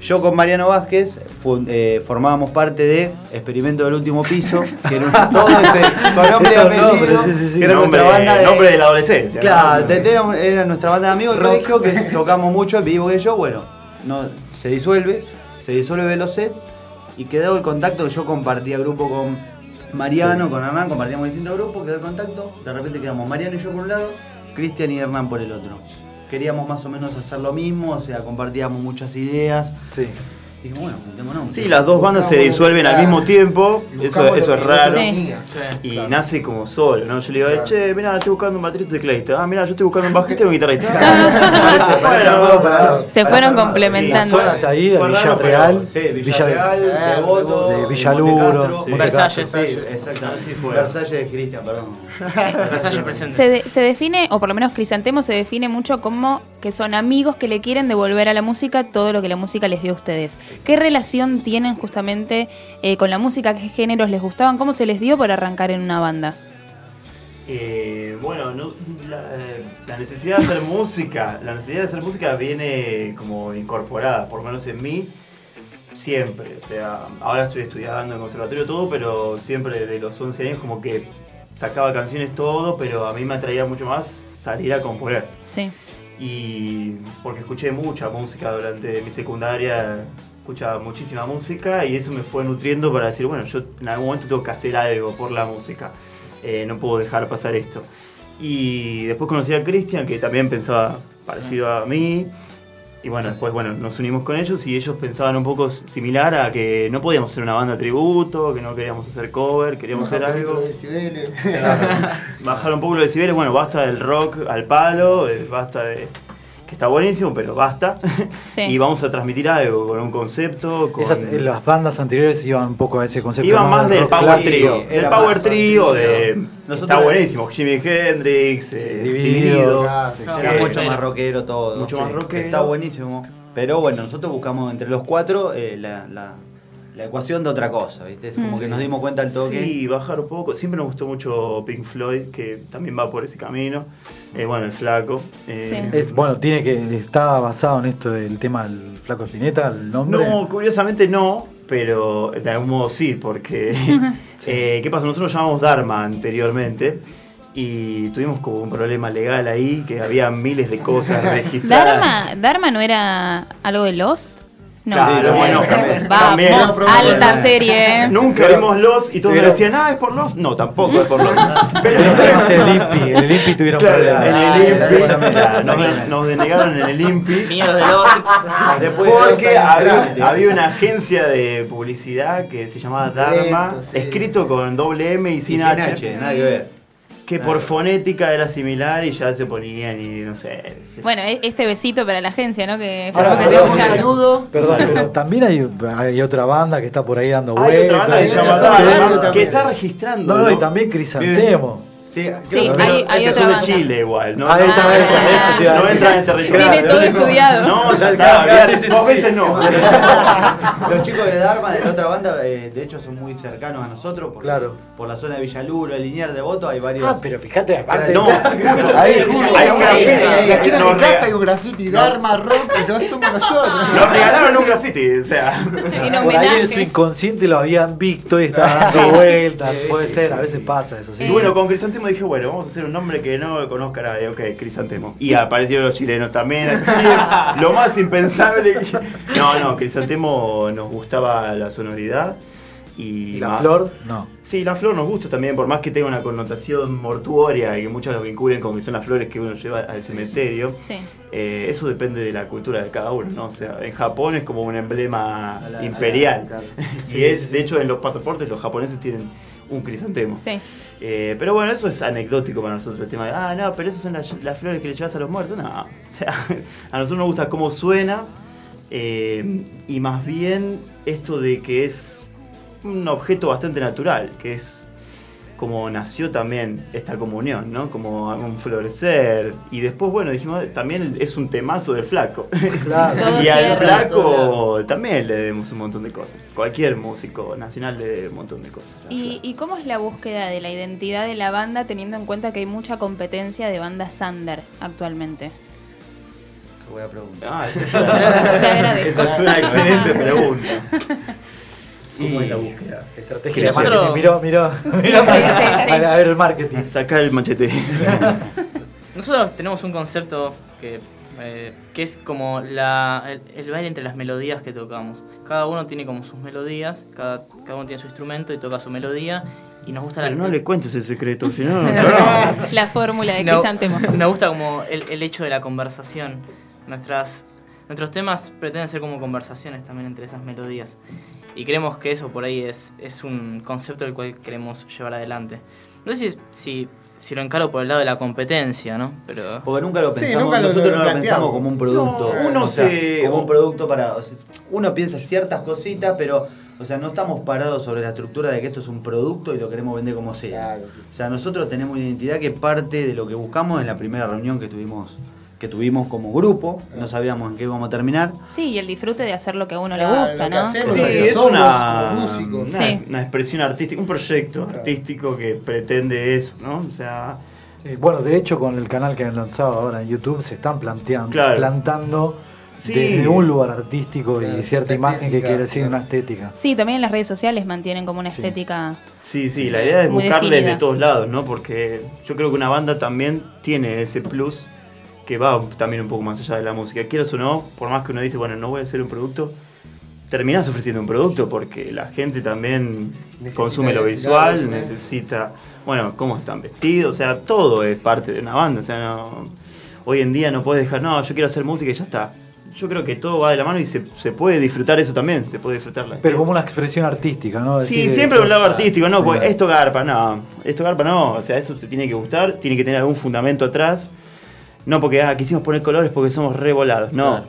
Yo con Mariano Vázquez eh, formábamos parte de Experimento del Último Piso, que era un, todo [laughs] ese con nombre y [laughs] apellido, sí, sí, sí. que era nombre, nuestra banda de, nombre de la adolescencia. Claro, ¿no? te- era, era nuestra banda de amigos del colegio que [laughs] tocamos mucho en vivo que yo, bueno, no, se disuelve, se disuelve Velocet y quedó el contacto que yo compartía grupo con Mariano, con Hernán, compartíamos distintos grupos, quedó el contacto, de repente quedamos Mariano y yo por un lado, Cristian y Hernán por el otro. Queríamos más o menos hacer lo mismo, o sea, compartíamos muchas ideas. Bueno, juntémonos. Sí, las dos bandas se disuelven al mismo tiempo, eso, eso es raro. Sí. Y Claro. nace como solo, ¿no? Yo le digo, Claro. che, mira, estoy buscando un baterista y tecladista. Ah, mira, yo estoy buscando un bajista y un guitarrista. [laughs] Se para fueron complementando. Zonas ahí de Villarreal. Sí, Villarreal, Devoto, de Villaluro, Versalles. Así fue. Versalles de Cristian, perdón. [laughs] Versalles presente. Se, de- se define, o por lo menos Crisantemo se define mucho como que son amigos que le quieren devolver a la música todo lo que la música les dio a ustedes. ¿Qué relación tienen justamente eh, con la música? ¿Qué géneros les gustaban? ¿Cómo se les dio por arrancar en una banda? Eh, bueno, no- la, eh, la necesidad de hacer música, la necesidad de hacer música viene como incorporada, por lo menos en mí, siempre. O sea, ahora estoy estudiando en conservatorio todo, pero siempre de los 11 años como que sacaba canciones todo, pero a mí me atraía mucho más salir a componer. Sí. Y porque escuché mucha música durante mi secundaria, escuchaba muchísima música y eso me fue nutriendo para decir, bueno, yo en algún momento tengo que hacer algo por la música, Eh, no puedo dejar pasar esto. Y después conocí a Cristian, que también pensaba parecido a mí. Y bueno, después bueno, nos unimos con ellos y ellos pensaban un poco similar a que no podíamos hacer una banda tributo, que no queríamos hacer cover, queríamos hacer algo. Bajar un poco los decibeles, bueno, basta del rock al palo, eh, basta de. Que está buenísimo, pero basta. [laughs] Sí. y vamos a transmitir algo con un concepto. Con... Esas, eh, las bandas anteriores iban un poco a ese concepto. Iban más del Power. Trio. más Power Trio, de. Nosotros- está buenísimo. Jimi Hendrix, eh, Divididos. Claro, sí. Era mucho más rockero todo. Mucho más rockero. Está buenísimo. Pero bueno, nosotros buscamos entre los cuatro eh, la, la- la ecuación de otra cosa, ¿viste? Es como Mm. que nos dimos cuenta al toque. Sí, bajar un poco. Siempre nos gustó mucho Pink Floyd, que también va por ese camino. Eh, bueno, el flaco. eh, Sí. Es, bueno, tiene que está basado en esto del tema del flaco Spinetta, el nombre. No, curiosamente no, pero de algún modo sí, porque [laughs] eh, ¿qué pasa? Nosotros llamamos Dharma anteriormente y tuvimos como un problema legal ahí, que había miles de cosas [laughs] registradas. ¿Dharma, ¿Dharma no era algo de Lost? No. Claro, Sí, bueno, también. también. Vamos, alta serie. ¿eh? Nunca vimos Los y todos me Pero- decían, ah, es por Los. No, tampoco es por Los. [laughs] Pero en el INPI, en el INPI tuvieron Claro, problemas. en Ah, el exactamente. claro, nos, de- nos denegaron en el. Vinieron de los. [laughs] Después de Porque años había, trámite. había una agencia de publicidad que se llamaba Dharma, escrito con doble M y Y sin, sin H. H, nada que ver. Que por fonética era similar y ya se ponían y no sé. Bueno, e- este besito para la agencia, ¿no? Que Ahora, perdón, un saludo. Perdón, pero también hay, hay otra banda que está por ahí dando vueltas. Hay otra banda que se llama Sí. Dharma, que está registrando. No, no, y también Crisantemo. Sí, Sí, hay, hay Estos otra son de banda. Chile igual, ¿no? Ahí está, está, Ah, a no entran en territorio. Tiene todo estudiado. No, ya [laughs] está, dos sí, veces no. [laughs] [laughs] Los chicos de Dharma, de la otra banda, eh, de hecho son muy cercanos a nosotros. Porque Claro. Por la zona de Villaluro, Linier de Voto, hay varios. Ah, pero fíjate, aparte. No, ahí, hay un aquí en mi casa hay un graffiti Dharma Rock y no somos nosotros. Nos regalaron un graffiti, o sea. Por ahí en su inconsciente lo habían visto y estaban dando vueltas. Puede ser, a veces pasa eso. Y bueno, con Crisantemo dije, bueno, vamos a hacer un nombre que no conozca nadie. Ok, Crisantemo. Y aparecieron los chilenos también. [laughs] Lo más impensable. que- No, no, Crisantemo nos gustaba la sonoridad. Y, ¿Y la más- flor? No. Sí, la flor nos gusta también, por más que tenga una connotación mortuoria y que muchos lo vinculen con que son las flores que uno lleva al cementerio. Sí. eh, eso depende de la cultura de cada uno, ¿no? O sea, en Japón es como un emblema imperial. claro. [laughs] y es, de hecho, en los pasaportes los japoneses tienen un crisantemo. Sí. Eh, pero bueno, eso es anecdótico para nosotros, el tema de, ah, no, pero esas son las, las flores que le llevas a los muertos. No, o sea, [laughs] a nosotros nos gusta cómo suena eh, y más bien esto de que es un objeto bastante natural, que es como nació también esta comunión, ¿no? Como un florecer. Y después, bueno, dijimos, también es un temazo del flaco. Claro. [laughs] Y al flaco también le debemos un montón de cosas. Cualquier músico nacional le debe un montón de cosas. ¿Y, flaco. ¿Y cómo es la búsqueda de la identidad de la banda teniendo en cuenta que hay mucha competencia de bandas under actualmente? Qué buena pregunta. Ah, esa es [laughs] Te una, agradezco. esa es una excelente [laughs] pregunta. ¿Cómo es la búsqueda? Estrategia de marketing. nosotros- Miró, miró. miró sí, sí, sí. [laughs] A, a ver el marketing. Saca el machete. [laughs] Nosotros tenemos un concepto que, eh, que es como la, el, el baile entre las melodías que tocamos. Cada uno tiene como sus melodías, cada, cada uno tiene su instrumento y toca su melodía. Y nos gusta Pero la no le cuentes el secreto, si no, no. [laughs] La fórmula de No, Crisantemo. Nos gusta como el, el hecho de la conversación. Nuestras, nuestros temas pretenden ser como conversaciones también entre esas melodías. Y creemos que eso por ahí es, es un concepto del cual queremos llevar adelante. No sé si, si, si lo encaro por el lado de la competencia, ¿no? Pero... Porque nunca lo Sí, pensamos, nunca lo- nosotros lo no lo pensamos como un producto. No, uno o sea, se- como un producto para. o sea, uno piensa ciertas cositas, pero. O sea, no estamos parados sobre la estructura de que esto es un producto y lo queremos vender como sea. Claro. O sea, nosotros tenemos una identidad que parte de lo que buscamos en la primera reunión que tuvimos, que tuvimos como grupo. No sabíamos en qué íbamos a terminar. Sí, y el disfrute de hacer lo que a uno Claro, le gusta, ¿no? hacemos. Sí, es una, una, Sí. una expresión artística, un proyecto artístico que pretende eso, ¿no? O sea, Sí, bueno, de hecho, con el canal que han lanzado ahora en YouTube se están planteando, Claro. plantando Sí. desde un lugar artístico Claro, y cierta imagen que quiere decir claro. una estética. Sí, también en las redes sociales mantienen como una Sí. estética. sí, sí, la idea es Muy buscarle definida. de todos lados, ¿no? Porque yo creo que una banda también tiene ese plus que va también un poco más allá de la música. Quieras o no, por más que uno dice, bueno, no voy a hacer un producto, terminás ofreciendo un producto porque la gente también Necesita consume lo visual, necesita, bueno, cómo están vestidos, o sea, todo es parte de una banda, o sea, no, hoy en día no puedes dejar, no, yo quiero hacer música y ya está. Yo creo que todo va de la mano y se, se puede disfrutar eso también, se puede disfrutar la Pero como una expresión artística, ¿no? Sí, siempre un lado artístico, no, pues esto garpa, no, esto garpa no, o sea, eso se tiene que gustar, tiene que tener algún fundamento atrás, no porque, ah, quisimos poner colores porque somos revolados, no,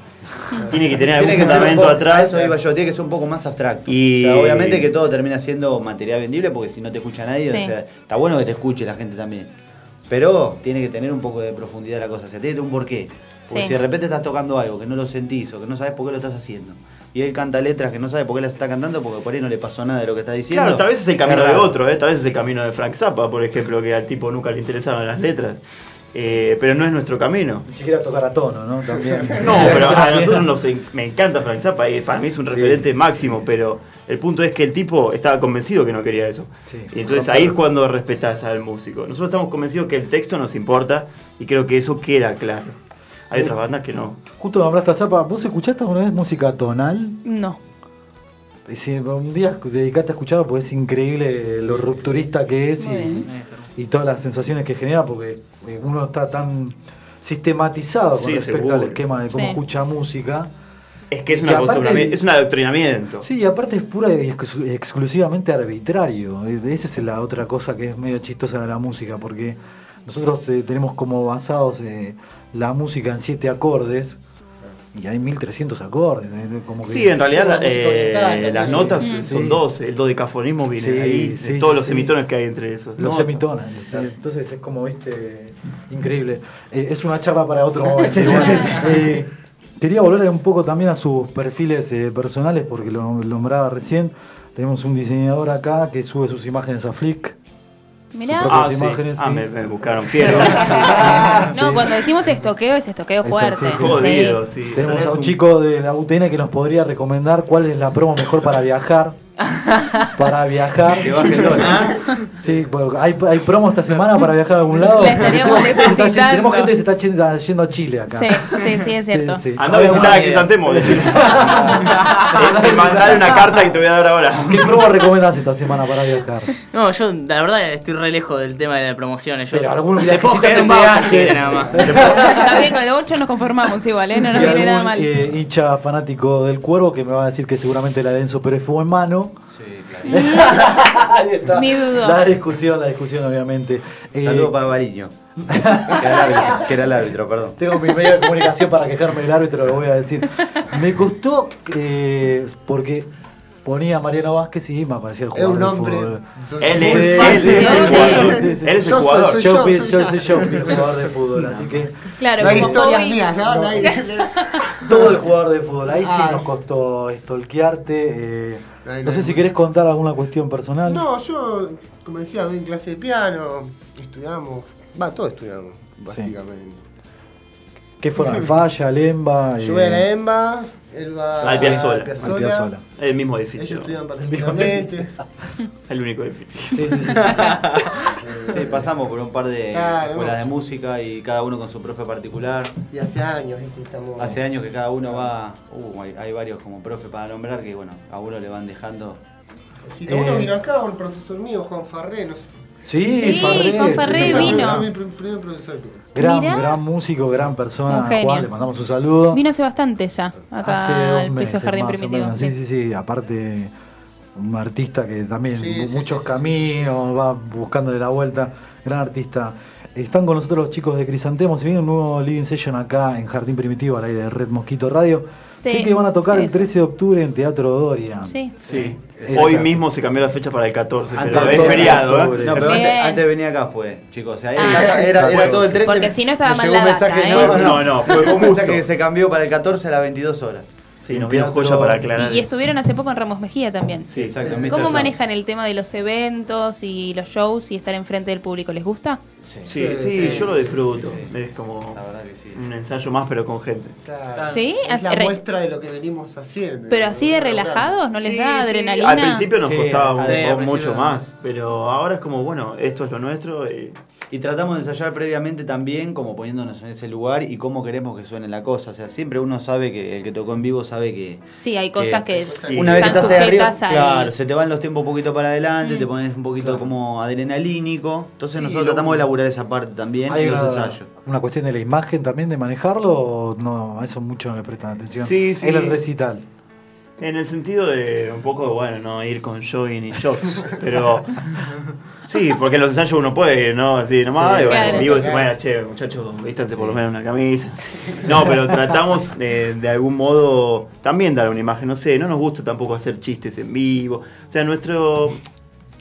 tiene que tener algún fundamento poco- a atrás. Eso iba yo, tiene que ser un poco más abstracto. Y- O sea, obviamente que todo termina siendo material vendible porque si no te escucha nadie, Sí. o sea, está bueno que te escuche la gente también. Pero tiene que tener un poco de profundidad la cosa, o sea, tiene que tener un porqué. Porque Sí. si de repente estás tocando algo que no lo sentís o que no sabes por qué lo estás haciendo, y él canta letras que no sabe por qué las está cantando porque por ahí no le pasó nada de lo que está diciendo. Claro, tal vez es el camino de otro, ¿eh? tal vez es el camino de Frank Zappa, por ejemplo, que al tipo nunca le interesaban las letras, Eh, pero no es nuestro camino. Ni siquiera tocar a tono, ¿no? También. [laughs] No, pero a nosotros nos me encanta Frank Zappa y para mí es un Sí. referente máximo, pero el punto es que el tipo estaba convencido que no quería eso. Sí. Y entonces ahí es cuando respetás al músico. Nosotros estamos convencidos que el texto nos importa y creo que eso queda claro. Hay otras bandas que no. Justo nombraste a Zapa, ¿vos escuchaste alguna vez música tonal? No. Y si un día te dedicaste a escucharlo, pues es increíble lo rupturista que es y, todas las sensaciones que genera, porque eh, uno está tan sistematizado con Sí, respecto seguro. al esquema de cómo Sí. escucha música, Es que es, una aparte- es un adoctrinamiento. Sí, y aparte es pura y ex- exclusivamente arbitrario. Eh, Esa es la otra cosa que es medio chistosa de la música, porque nosotros eh, tenemos como basados eh, la música en siete acordes y hay 1300 acordes. Como que- Sí, en realidad eh, las notas son dos. El dodecafonismo viene Sí, ahí, sí, todos los sí. semitonos que hay entre esos. Los sí. Entonces es como, viste, increíble. Eh, es una charla para otro [laughs] momento. Eh, quería volver un poco también a sus perfiles personales, porque lo nombraba recién. Tenemos un diseñador acá que sube sus imágenes a Flick. Mirá. Sus Ah, sí. imágenes, Ah, sí. me, me buscaron fiero. [laughs] No, cuando decimos estoqueo, es estoqueo Esto, fuerte. sí, sí. Jodido, sí. Tenemos a un un- chico de la UTN que nos podría recomendar cuál es la promo mejor para viajar. [laughs] para viajar. Que baje el dólar. Sí, porque hay, hay promo esta semana para viajar a algún lado. La estaríamos Tenemos gente que está- necesitando. Tenemos gente que se está yendo- a Chile acá. Sí, sí, sí, es cierto. Sí, sí. Anda a visitar a Crisantemo de Chile. [laughs] Eh, Mandale una carta que te voy a dar ahora. ¿Qué promo recomendás esta semana para viajar? No, yo la verdad estoy re lejos del tema de las promociones. Yo Pero algún le puedo generar un viaje así, nada más. Está bien, con el 8 nos conformamos igual, ¿eh? No nos viene nada mal. eh, hincha fanático del cuervo que me va a decir que seguramente la de Enzo Pérez fue en mano. Sí, claro. Ahí está. Ni dudo. La discusión, la discusión, obviamente. Eh, Saludos para Bariño. que, era el árbitro, que era el árbitro, perdón. Tengo mi medio de comunicación para quejarme del árbitro, lo voy a decir. Me costó eh, porque ponía a Mariano Vázquez y me aparecía el Es jugador un de hombre. Él es- él es el jugador. Él es el Yo soy- jugador. Yo yo el jugador de fútbol, así que Claro, No hay historias mías, ¿no? No hay- [laughs] todo el jugador de fútbol. Ahí sí Ah, nos costó estolquearte. Eh, no no, sé si querés contar alguna cuestión personal. No, yo, como decía, doy clase de piano, estudiamos, va, todos estudiamos, básicamente. ¿Qué fueron? [laughs] Falla, Lemba. Yo voy a la EMBA, él va Al Piazzolla. al Piazzolla. El mismo Ellos edificio. estudian mismo particularmente. [laughs] El único edificio. Sí, sí, sí. sí, sí. [laughs] Sí, pasamos por un par de Claro, escuelas de música y cada uno con su profe particular. Y hace años ¿viste? estamos. Hace años que cada uno va. Uh, hay, hay varios como profe para nombrar que, bueno, a uno le van dejando. Si uno Eh. vino acá, un profesor mío, Juan Farré, no sé. Sí, Sí, Farré, con Farré sí, vino. fue mi pr- primer profesor. Gran, Mirá. gran músico, gran persona. Un genio. Juan, le mandamos un saludo. Vino hace bastante ya, acá Hace dos al meses, piso Jardín más o Primitivo. menos. Sí, sí, sí. Aparte, un artista que también Sí, muchos sí, sí. caminos, va buscándole la vuelta. Gran artista. Están con nosotros los chicos de Crisantemo. Se viene un nuevo living session acá en Jardín Primitivo, al aire de Red Mosquito Radio. Sí, sé que van a tocar el eso. 13 de octubre en Teatro Doria. Sí. Sí. Es Hoy así. mismo se cambió la fecha para el 14, Antes pero es feriado. ¿eh? No, pero antes, antes de venir acá fue, chicos. O sea, Ah. era, era, era todo el 13. Porque si no estaba mal llegó un la mensaje, data, no, ¿eh? no, No, no, fue Fue un mensaje que se cambió para el 14 a las 22 horas. Sí, nos vino joya para aclarar. Y estuvieron hace poco en Ramos Mejía también. Sí, Exacto, Mr. ¿Cómo manejan el tema de los eventos y los shows y estar enfrente del público? ¿Les gusta? Sí, Sí, sí, sí. yo lo disfruto. Sí. Es como La verdad que sí. un ensayo más, pero con gente. Claro. ¿Sí? Es la muestra de lo que venimos haciendo. Pero así de relajados, ¿no les Sí, da sí. adrenalina? Al principio nos Sí, costaba mucho no. más, pero ahora es como, bueno, esto es lo nuestro. eh, Y tratamos de ensayar previamente también, como poniéndonos en ese lugar y cómo queremos que suene la cosa. O sea, siempre uno sabe que el que tocó en vivo sabe que. Sí, hay cosas que, Sí. Una vez que están estás ahí arriba, claro, se te van los tiempos un poquito para adelante, Mm. te pones un poquito como adrenalínico. Entonces Sí, nosotros tratamos de elaborar esa parte también ¿Hay en los una, ensayos. una cuestión de la imagen también de manejarlo o no? A eso mucho no le prestan atención. Sí, sí. El recital. En el sentido de un poco, bueno, no ir con jogging y shorts, pero sí, porque en los ensayos uno puede, ir, ¿no? Así nomás, Sí. y bueno, Claro. en vivo decimos, bueno, che, muchachos, vístanse por lo menos una camisa. No, pero tratamos de, de algún modo también dar una imagen, no sé, no nos gusta tampoco hacer chistes en vivo. O sea, nuestro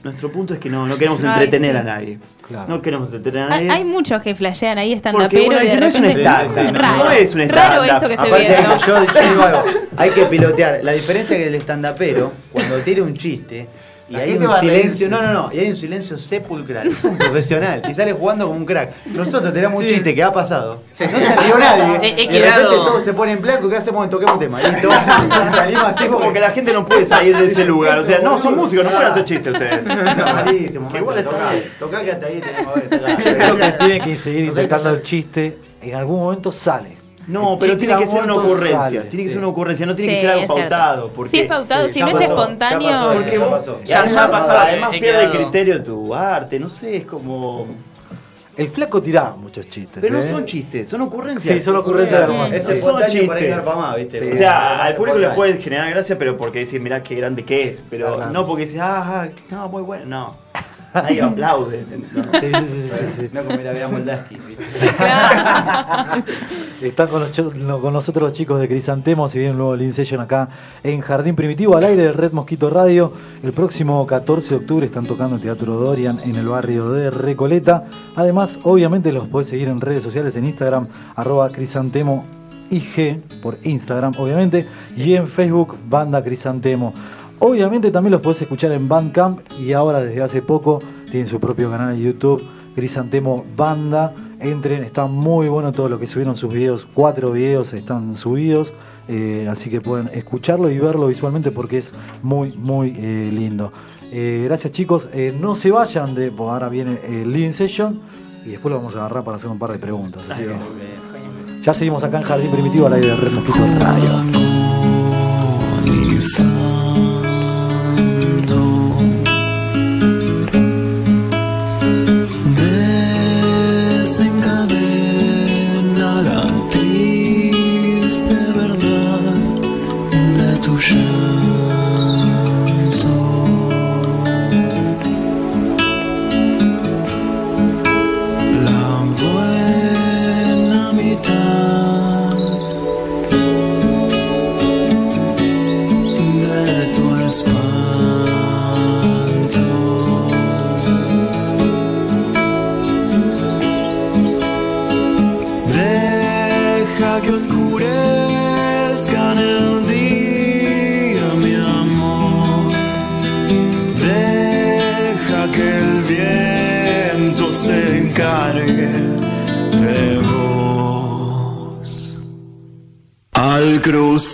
nuestro punto es que no, no queremos Ay, entretener sí. a nadie. Claro. No queremos entretener a Hay, nadie. hay muchos que flashean ahí estando porque pero uno y de no es un repente- stand, Sí, sí, no, raro, no es un raro stand-up. esto que estoy Aparte, viendo. yo, yo digo algo, hay que [laughs] pilotear. La diferencia es que el estandapero, cuando tiene un chiste y hay un silencio, no, no, no, y hay un silencio sepulcral, es [laughs] un profesional y sale jugando como un crack. Nosotros tenemos un chiste que ha pasado, Sí. no se rió nadie, He- de repente todos se ponen en blanco, ¿qué hacemos? Toquemos un tema, listo, salimos así como que la gente no puede salir de ese lugar. O sea, no, son músicos, no pueden hacer chistes ustedes. [laughs] Malísimo, Que igual bien. tocá que hasta ahí tenemos a ver, Creo que tiene que seguir intentando el chiste. En algún momento sale. No, El pero tiene que ser una ocurrencia. sale, tiene que sí. ser una ocurrencia, no tiene Sí, que ser algo pautado. Porque, Si es pautado, Sí, si ya no es pasó, ya espontáneo. pasó, porque ya vos ya, Ya ya pasó, pasó, además he pierde criterio tu arte, no sé, es como. El flaco tiraba muchos chistes. Pero no ¿eh? son chistes, son ocurrencias. Sí, son ocurrencias de. Ese Sí. son chistes. Sí. O sea, al público le puede generar gracia, pero porque decir, mirá qué grande que es. Pero Claro. no porque dice, ah, ah, no, muy bueno. No. Nadie aplaude. No. Sí, sí, sí, sí. No como la vea Moldaski. Están con, los con nosotros los chicos de Crisantemo, si viene un nuevo Lean Session acá en Jardín Primitivo, al aire de Red Mosquito Radio. El próximo 14 de octubre están tocando en Teatro Dorian en el barrio de Recoleta. Además, obviamente los podés seguir en redes sociales, en Instagram, arroba Crisantemo IG, por Instagram, obviamente, y en Facebook, Banda Crisantemo. Obviamente también los podés escuchar en Bandcamp y ahora desde hace poco tienen su propio canal de YouTube, Crisantemo Banda. Entren, está muy bueno todo lo que subieron sus videos, cuatro videos están subidos, eh, así que pueden escucharlo y verlo visualmente porque es muy, muy eh, lindo. Eh, gracias chicos, Eh, no se vayan de, porque ahora viene el Lean Session y después lo vamos a agarrar para hacer un par de preguntas. Así que ya seguimos acá en Jardín Primitivo al aire de Red Mosquito Radio. De vos. Al cruzarte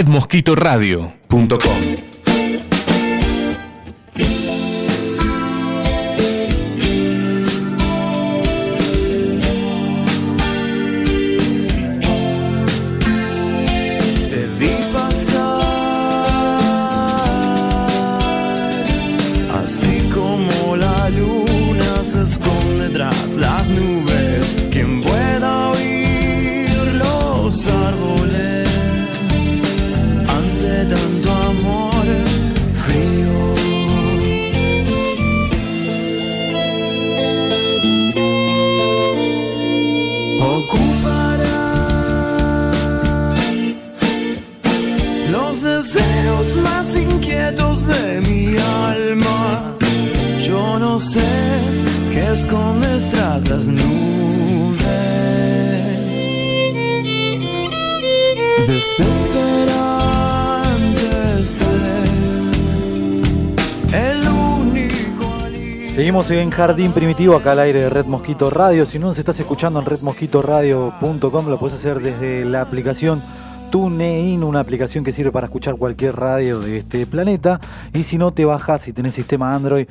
redmosquitoradio.com en Jardín Primitivo, acá al aire de Red Mosquito Radio. Si no nos estás escuchando en redmosquitoradio.com, lo puedes hacer desde la aplicación TuneIn, una aplicación que sirve para escuchar cualquier radio de este planeta. Y si no, te bajas, si tenés sistema Android,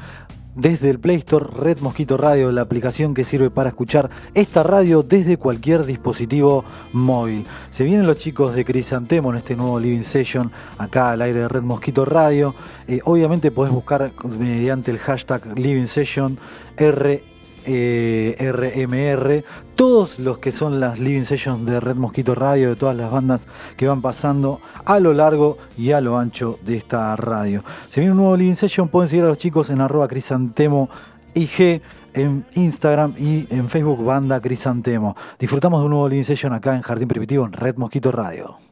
desde el Play Store, Red Mosquito Radio, la aplicación que sirve para escuchar esta radio desde cualquier dispositivo móvil. Se vienen los chicos de Crisantemo en este nuevo Living Session, acá al aire de Red Mosquito Radio. Eh, obviamente podés buscar mediante el hashtag Living Session R eh, RMR, todos los que son las Living Sessions de Red Mosquito Radio, de todas las bandas que van pasando a lo largo y a lo ancho de esta radio. Si viene un nuevo Living Session, pueden seguir a los chicos en arroba crisantemo IG en Instagram y en Facebook banda Crisantemo. Disfrutamos de un nuevo Living Session acá en Jardín Primitivo en Red Mosquito Radio.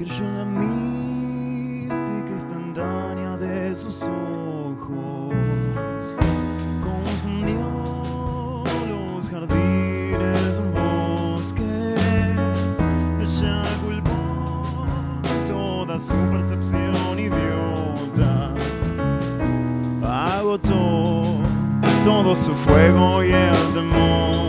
Creyó en la mística instantánea de sus ojos. Confundió los jardines, bosques. Ella culpó toda su percepción idiota. Agotó todo su fuego y el temor.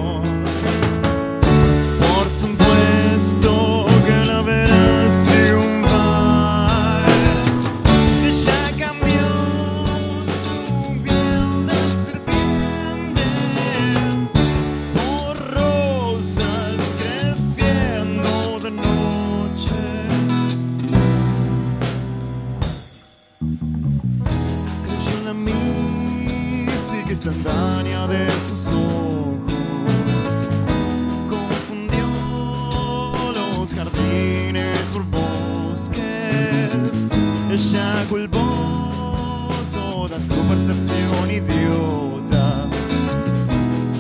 Ella culpó toda su percepción idiota.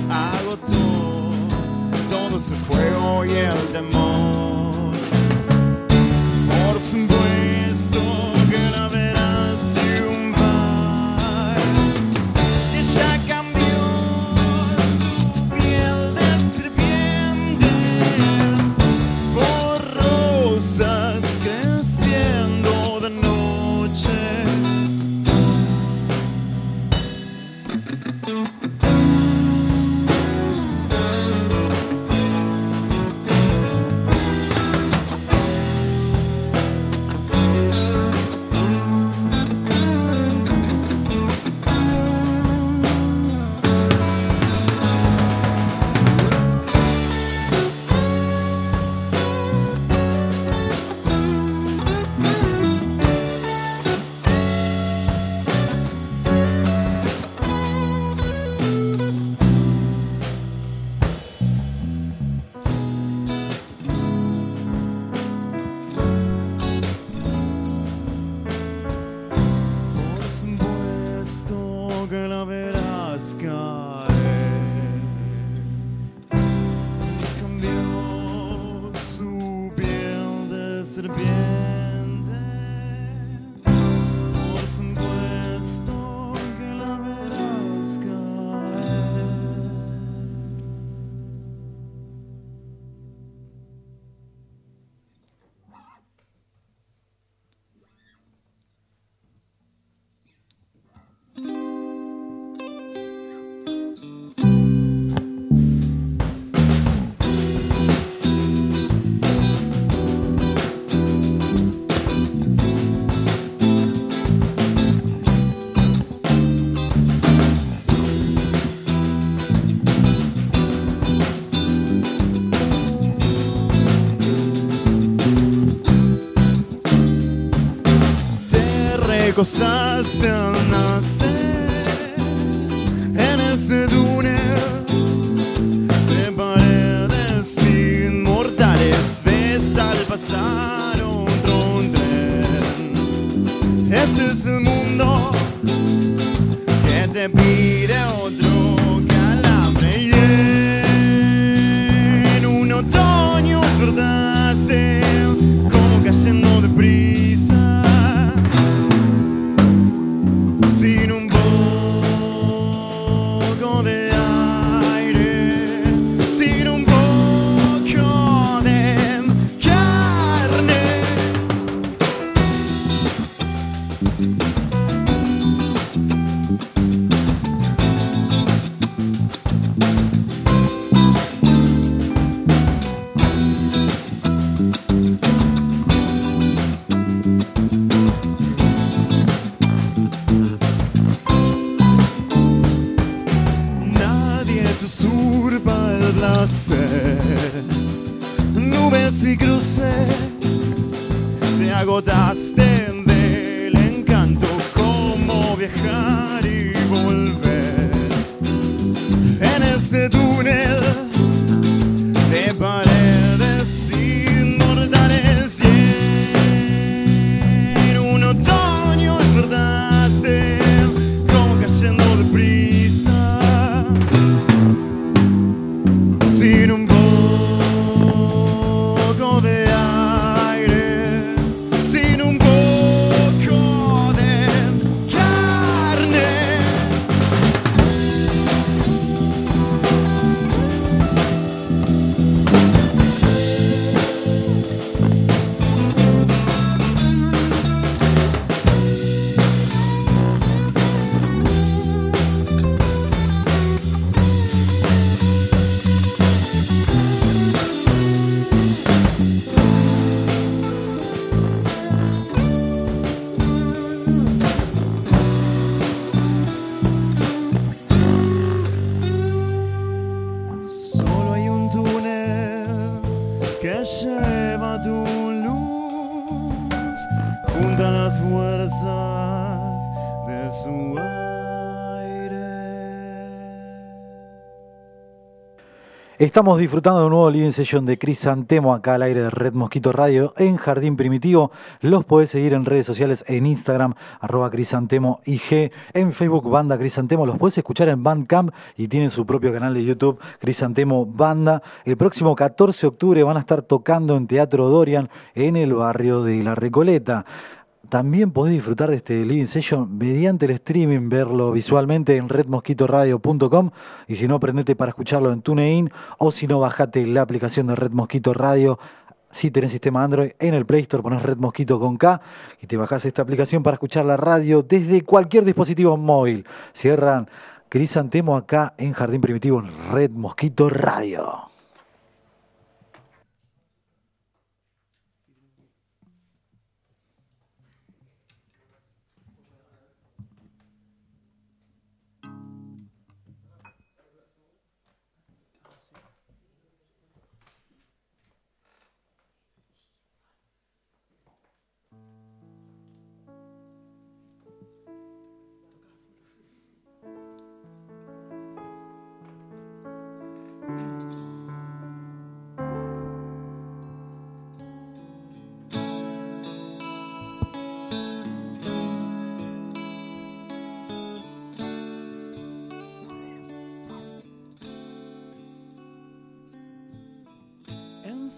Agotó todo su fuego y el temor. Supuesto que la verás caer. Te recostaste al nacer en este Estamos disfrutando de un nuevo Living Session de Cris Antemo acá al aire de Red Mosquito Radio en Jardín Primitivo. Los podés seguir en redes sociales en Instagram, arroba Crisantemo IG, en Facebook Banda Crisantemo. Los podés escuchar en Bandcamp y tienen su propio canal de YouTube, Crisantemo Banda. El próximo 14 de octubre van a estar tocando en Teatro Dorian en el barrio de La Recoleta. También podés disfrutar de este Living Session mediante el streaming, verlo visualmente en redmosquitoradio.com y si no, prendete para escucharlo en TuneIn o si no, bajate la aplicación de Red Mosquito Radio. Si tenés sistema Android, en el Play Store pones Red Mosquito con K y te bajás esta aplicación para escuchar la radio desde cualquier dispositivo móvil. Cierran Crisantemo acá en Jardín Primitivo en Red Mosquito Radio.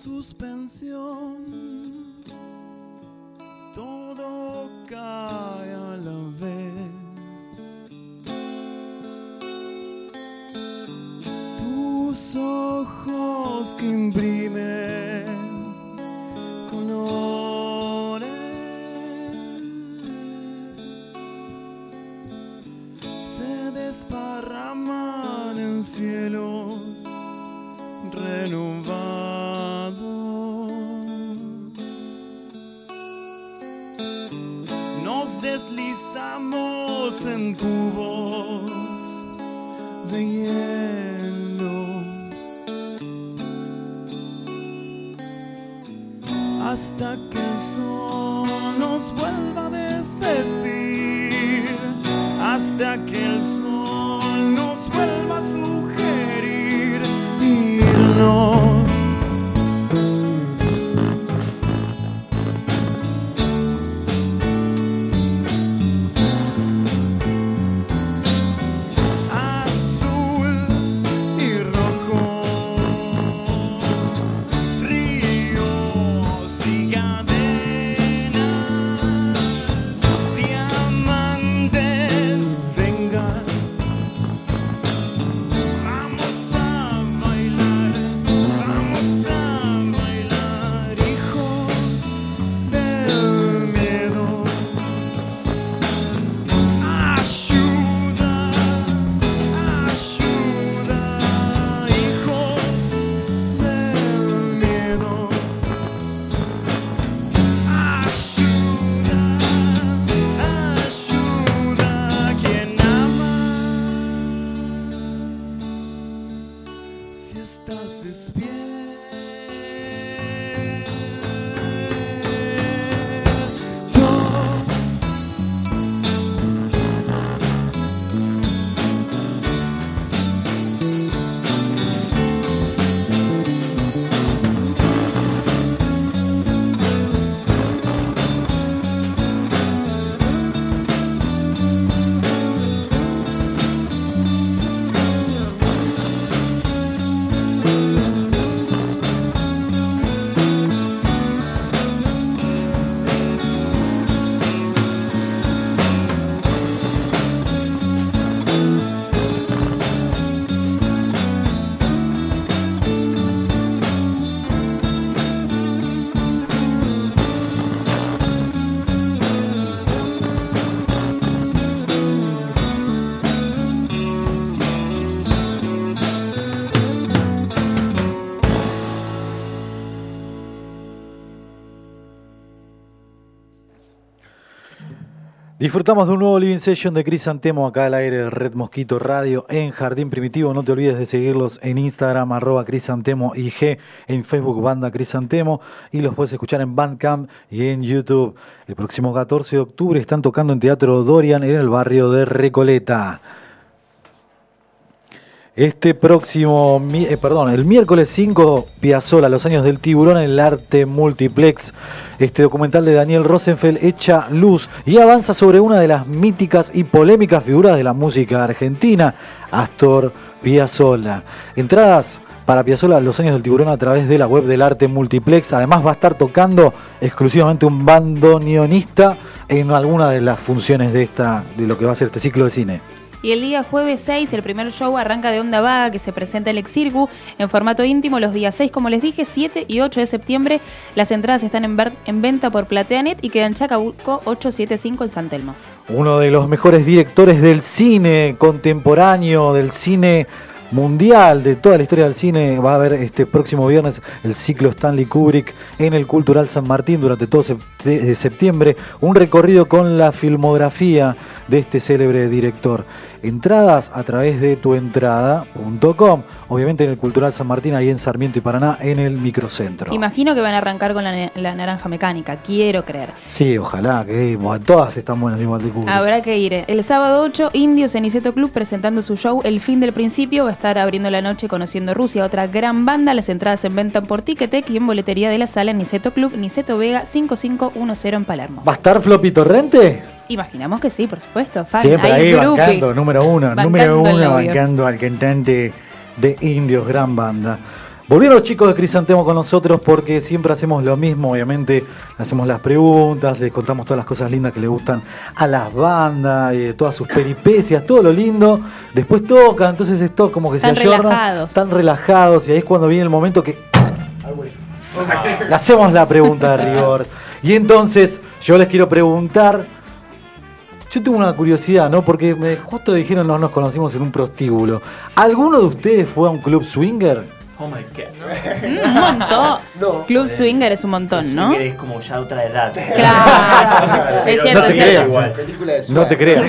Suspensión. Todo cae a la vez. Tus ojos que Disfrutamos de un nuevo Living Session de Cris Antemo acá al aire de Red Mosquito Radio en Jardín Primitivo. No te olvides de seguirlos en Instagram, arroba Crisantemo IG, en Facebook Banda Crisantemo y los puedes escuchar en Bandcamp y en YouTube. El próximo 14 de octubre están tocando en Teatro Dorian en el barrio de Recoleta. Este próximo, eh, perdón, el miércoles 5, Piazzola, Los años del tiburón, el arte multiplex. Este documental de Daniel Rosenfeld echa luz y avanza sobre una de las míticas y polémicas figuras de la música argentina, Astor Piazzolla. Entradas para Piazzola, Los años del tiburón a través de la web del arte multiplex. Además va a estar tocando exclusivamente un bandoneonista en alguna de las funciones de, esta, de lo que va a ser este ciclo de cine. Y el día jueves 6, el primer show arranca de Onda Vaga, que se presenta en el Exirgu en formato íntimo los días 6, como les dije, 7 y 8 de septiembre. Las entradas están en, en venta por Plateanet y quedan Chacabuco 875 en San Telmo. uno de los mejores directores del cine contemporáneo, del cine mundial, de toda la historia del cine. Va a haber este próximo viernes el ciclo Stanley Kubrick en el Cultural San Martín durante todo septiembre. Un recorrido con la filmografía de este célebre director. Entradas a través de tuentrada.com, obviamente en el Cultural San Martín, ahí en Sarmiento y Paraná, en el microcentro. Imagino que van a arrancar con la, naranja mecánica, quiero creer. Sí, ojalá, que bueno, todas están buenas igual de Kubrick. Habrá que ir. El sábado 8, Indios en Iseto Club presentando su show El fin del principio. Va a estar abriendo la noche conociendo Rusia, otra gran banda. Las entradas en venta por Ticketek y en boletería de la sala Niceto Club, Niceto Vega 5510 en Palermo. ¿Va a estar Floppy Torrente? Imaginamos que sí, por supuesto. Fan, Siempre hay ahí bancando, número uno, Bancando número uno, bancando al cantante de Indios, gran banda. Volvieron los chicos de Crisantemo con nosotros porque siempre hacemos lo mismo, obviamente, le hacemos las preguntas, les contamos todas las cosas lindas que le gustan a las bandas, eh, todas sus peripecias, todo lo lindo. Después tocan, entonces esto como que Están se ayornan, relajados. están relajados y ahí es cuando viene el momento que le hacemos la pregunta de rigor. Y entonces yo les quiero preguntar, yo tengo una curiosidad, ¿no? Porque me, justo dijeron no nos conocimos en un prostíbulo. ¿Alguno de ustedes fue a un club swinger? Oh my god. Mm, un montón. [laughs] Club Swinger es un montón, ¿no? Swinger es como ya otra edad. Claro. [laughs] Es cierto, no te es cierto. creas. No te creas.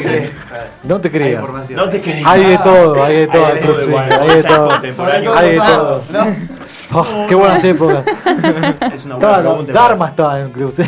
No te creas. No te creas. Hay de todo, hay de todo. Hay de todo. Hay de todo. Hay de todo. [laughs] Oh, qué buenas épocas. Es una buena pregunta. Dharma estaba en el club. [laughs]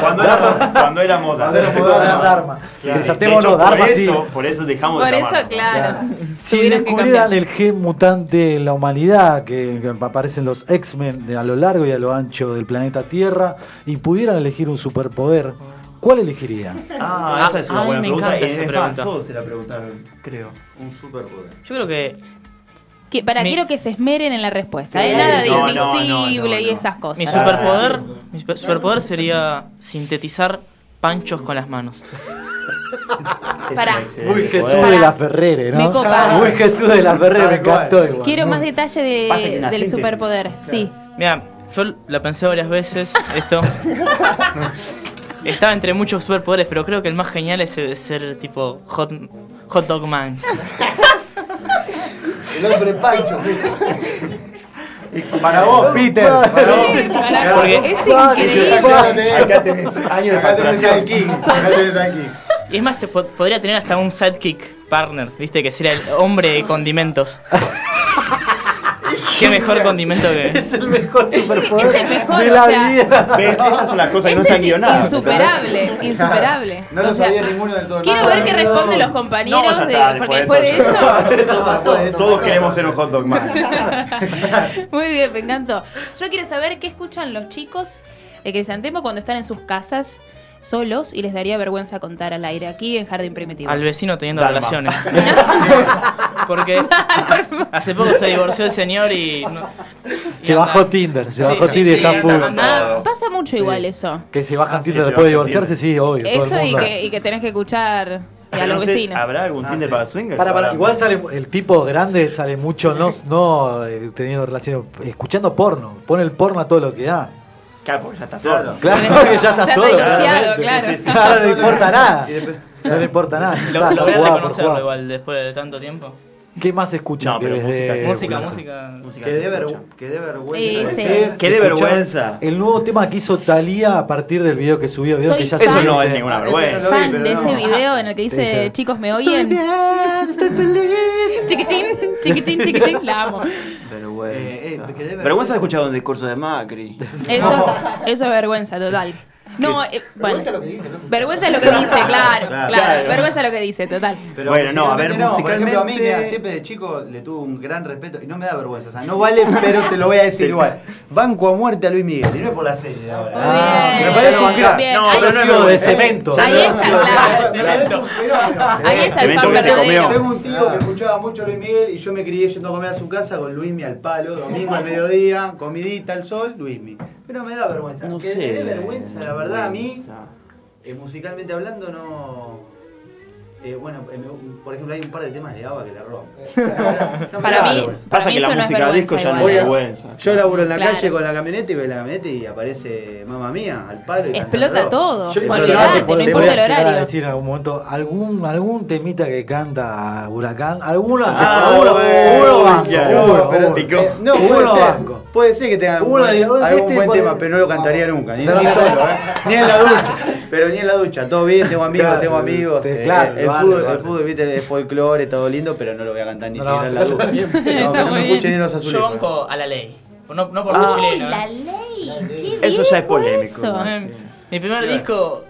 Cuando era, cuando era moda. Cuando era moda, Dharma. Sí, Sí, sí. saltémonos, De hecho, Dharma por sí. eso, por eso dejamos Por de eso, claro. Si descubrieran el gen mutante en la humanidad, que, que aparecen los X-Men a lo largo y a lo ancho del planeta Tierra, y pudieran elegir un superpoder, ¿cuál elegirían? Ah, esa es una buena pregunta. esa más, pregunta. todos se la preguntaron, creo. Un superpoder. Yo creo que Que- para, Mi- quiero que se esmeren en la respuesta. Sí. ¿eh? Nada de No, no, invisible no, no, y esas cosas. mi Ah. superpoder, mi super- superpoder sería sintetizar panchos con las manos. Excelente Muy Jesús de la Ferrere, ¿no? Me copa. Muy Jesús de la Ferrere, me encantó igual. Quiero más detalle de- del síntesis. superpoder. Sí. Mira, yo la pensé varias veces, esto. [laughs] Estaba entre muchos superpoderes, pero creo que el más genial es ser tipo hot, hot dog man. [laughs] El hombre pancho, sí. Para vos, Peter. Para vos. Porque Es increíble. Acá tenés años de facturación. Acá tenés King. Y es más, te po- podría tener hasta un sidekick partner, ¿viste? Que sería el hombre de condimentos. [laughs] Qué mejor condimento que. [laughs] Es el mejor superpoder Es el mejor, de o la sea, vida. ¿Ves? Estas son las cosas que no Este están es guionadas. insuperable, [laughs] insuperable. No lo O sea, sabía ninguno del todo. Quiero ver qué responden los compañeros, No, de- está, porque después de eso. Todos queremos ser un hot dog más. [laughs] Muy bien, me encantó. Yo quiero saber qué escuchan los chicos de Crisantemo cuando están en sus casas solos y les daría vergüenza contar al aire aquí en Jardín Primitivo. Al vecino teniendo relaciones. [laughs] Porque hace poco se divorció el señor y. no- y Se anda- bajó Tinder, se Sí, bajó sí, Tinder y está full. Ah, pasa mucho igual eso. Que se bajan Tinder que se después de divorciarse, sí, obvio. todo Eso y que, y que tenés que escuchar y a los no sé, vecinos. ¿Habrá algún Ah, Tinder sí. para swingers? Para, para, igual sale el tipo grande sale mucho no, no eh, teniendo relaciones, escuchando porno, pone el porno a todo lo que da. Claro, porque ya está solo. Claro [laughs] que ya está solo. claro. Sí, sí, sí. Claro, no le importa nada. No importa nada. Lo, logré reconocerlo igual después de tanto tiempo. ¿Qué más escuchan? No, que pero Música, Bueno, música. Música Que se dé, ver- que dé vergüenza Sí, sí. de vergüenza. El nuevo tema que hizo Talía a partir del video que subió. Soy que ya fan. Eso sale- no es ninguna vergüenza. vi, Fan pero de no. ese video en el que dice, Dice, chicos, ¿me Estoy oyen? bien, estoy feliz. Chiquitín, chiquitín, chiquitín, la amo. Vergüenza. Eh, eh, vergüenza de escuchar un discurso de Macri. Eso, [laughs] eso es vergüenza, total. No, eh, bueno. Vergüenza lo que dice, ¿no? Vergüenza es lo que dice, claro, claro. Claro. Vergüenza es lo que dice, total. Pero Bueno, no, a ver, musicalmente Por ejemplo, a mí mira, siempre de chico le tuve un gran respeto y no me da vergüenza. O sea, no vale, pero te lo voy a decir igual. Banco a muerte a Luis Miguel. Y no es por la serie ahora. Bien. me parece. Bien, No, pero no es Recibo de cemento. Ahí está, claro. Ahí está el Cemento fan que se comió. verdadero. Tengo un tío que escuchaba mucho a Luis Miguel y yo me crié yendo a comer a su casa con Luismi al palo, domingo al mediodía, comidita al sol, Luismi. Pero me da vergüenza. No sé. me dé vergüenza, la verdad, a mí, eh, musicalmente hablando, no. eh, bueno, eh, por ejemplo, hay un par de temas de ABBA que la roban. No me Para mí, para Pasa mí que la no música vergüenza disco ya no es vergüenza. Yo laburo en la Claro. calle con la camioneta y veo la camioneta y aparece mamá mía al palo. Y Explota todo. Yo- Olvidate, Olvidate, no por- importa voy a el llegar a horario. decir en algún momento algún, algún temita que canta Huracán. Alguna que Ah, sea uno, uno pero- eh, no, Uno puede ser. Puede ser que tenga algún, Uno digo, algún este buen puede- tema, pero no lo cantaría nunca. Ni, No, ni no, solo. ¿eh? Ni en la ducha. Pero ni en la ducha. Todo bien, tengo amigos, Claro, tengo amigos. te- eh, claro, el, vale, fútbol, vale. el fútbol, viste, es folclore, todo lindo, pero no lo voy a cantar ni No siquiera en la [laughs] ducha. No, que no Está me muy escuchen bien. ni los azules. Yo banco a la ley. No, no por Ah. ser chileno. La ley. Eso ya es polémico. eso. Mi primer disco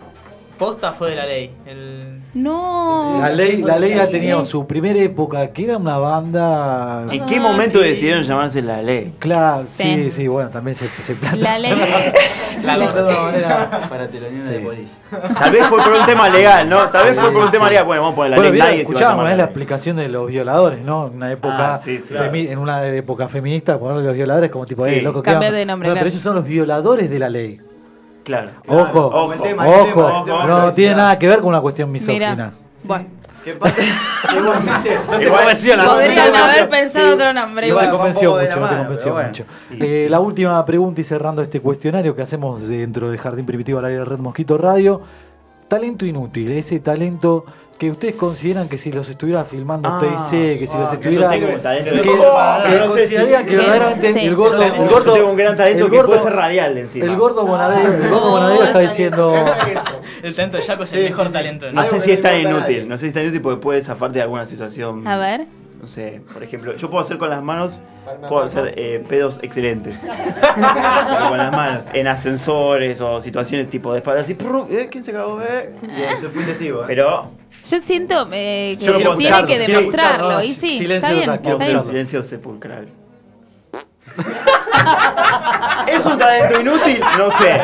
posta fue de la ley. El... No. La ley, la ley ha tenido su primera época, que era una banda. ¿En qué momento decidieron llamarse La Ley? Claro, sí, Sí. sí, bueno, también se, se La ley. [laughs] La manera para telonear de policía. Tal vez fue por un tema legal, ¿no? Tal vez fue por un tema legal. Bueno, vamos a poner La Bueno, Ley. Nadie escuchábamos ¿eh? la La Ley. explicación de los violadores, ¿no? En una época Ah, sí, sí. femi- en una época feminista, ponerle los violadores como tipo, Sí. eh, loco, ¿qué Cambiar de nombre, No, claro. pero ellos son los violadores de la ley. Claro. Ojo, Ojo. El tema, el ojo, tema, el tema. no tiene nada que ver con una cuestión misógina. Mira. Bueno, Que pasa-. Igual podrían haber pensado otro nombre No te igual. un convenció mucho, la no te mano, convenció bueno. mucho. Eh, La última pregunta y cerrando este cuestionario que hacemos dentro de Jardín Primitivo al aire de Red Mosquito Radio. Talento inútil, ese talento que ustedes consideran que si los estuviera filmando Ah, TIC, que si los ah, estuviera... que- considerarían si- que verdaderamente Sí. el gordo... El gordo tengo un gran talento el que gordo- puede ser radial encima. El gordo Bonadeo, el gordo Oh, Bonadeo está diciendo... [laughs] El talento de Jaco es el Sí, mejor sí, sí. talento No sé si es tan inútil, no sé si es tan inútil porque puede zafarte de alguna situación. A ver. No sé, por ejemplo, yo puedo hacer con las manos, puedo hacer eh, pedos excelentes. [laughs] con las manos, en ascensores o situaciones tipo de espalda así, ¿eh? ¿quién se cagó? Eh? Testigo, ¿eh? Pero Yo siento eh, que Yo tiene escucharlo, que demostrarlo. Y sí, silencio está bien. Está un bien. silencio sepulcral. [laughs] ¿Es un talento inútil? No sé,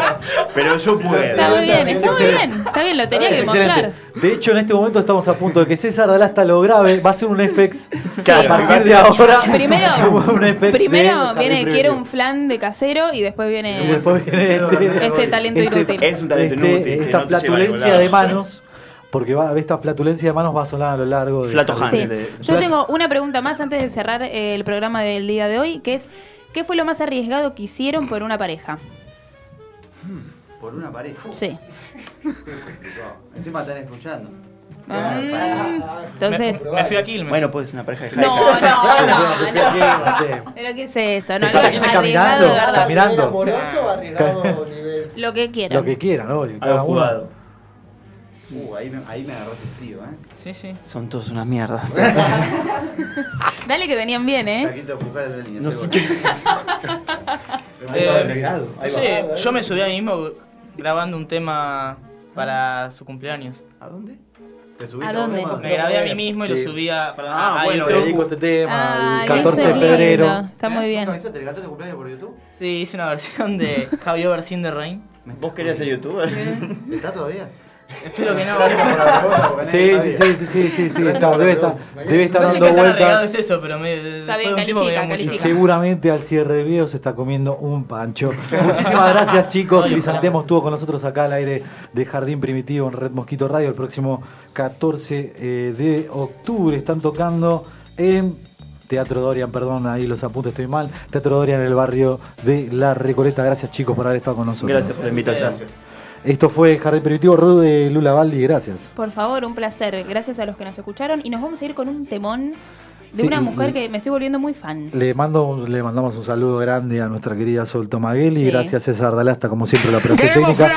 pero yo puedo. Está muy bien, está muy bien. Está bien, lo tenía que Excelente. demostrar. De hecho, en este momento estamos a punto de que César Dalasta lo grabe. Va a ser un FX. Claro. a partir de ahora. [laughs] Primero, [laughs] un FX de primero viene, quiero un flan de casero y después Y viene después viene este, este talento este- inútil. Es un talento este- inútil. esta no flatulencia de manos. Porque va, esta flatulencia de manos va a sonar a lo largo de. Flato. Sí. De- Yo tengo una pregunta más antes de cerrar el programa del día de hoy, que es ¿qué fue lo más arriesgado que hicieron por una pareja? Por una pareja. Sí. [laughs] Encima están escuchando. Mm, Entonces, Me, me fui a Quilmes. Bueno, pues una pareja de no, [laughs] no, no, no. Pero qué es eso, no, viene arriesgado caminando, de verdad. caminando. amoroso arriesgado nivel. Lo que quieran. Lo que quieran, ¿no? Cada uno. Uh, ahí me, ahí me agarraste frío, ¿eh? Sí, sí. Son todos una mierda. [laughs] Dale que venían bien, ¿eh? Saquito pujar de línea. No sé [laughs] Eh, no sé, yo me subí a mí mismo grabando un tema para su cumpleaños. ¿A dónde? ¿Te subiste ¿A dónde? Me grabé a mí mismo y Sí. lo subía para Ah, a bueno, Te YouTube. dedico este tema Ay, el 14 de febrero. lindo, Está muy ¿Eh? bien. ¿Le cantaste tu cumpleaños por YouTube? Sí, hice una versión de Javier Versión de Rain. ¿Vos querías ser youtuber? ¿Está todavía? Espero que no. Sí, sí, sí, sí, sí, sí, sí, está, debe estar, debe estar No sé dando vueltas. es eso, pero me, Está bien, me califica. Seguramente al cierre del video se está comiendo un pancho. Muchísimas gracias chicos. Crisantemo estuvo con nosotros acá al aire de Jardín Primitivo en Red Mosquito Radio el próximo 14 eh, de octubre. Están tocando en Teatro Dorian, perdón, ahí los apuntes estoy mal. Teatro Dorian en el barrio de La Recoleta. Gracias chicos por haber estado con nosotros. Gracias por la invitación. Gracias. Esto fue Jardín Primitivo, Rudo de Lula Baldi, gracias. Por favor, un placer. Gracias a los que nos escucharon. Y nos vamos a ir con un temón de Sí, una y- mujer y- que me estoy volviendo muy fan. Le, mando un- le mandamos un saludo grande a nuestra querida Sol Tomagueli. Sí. Gracias César Dalasta, como siempre, la [laughs] operación técnica.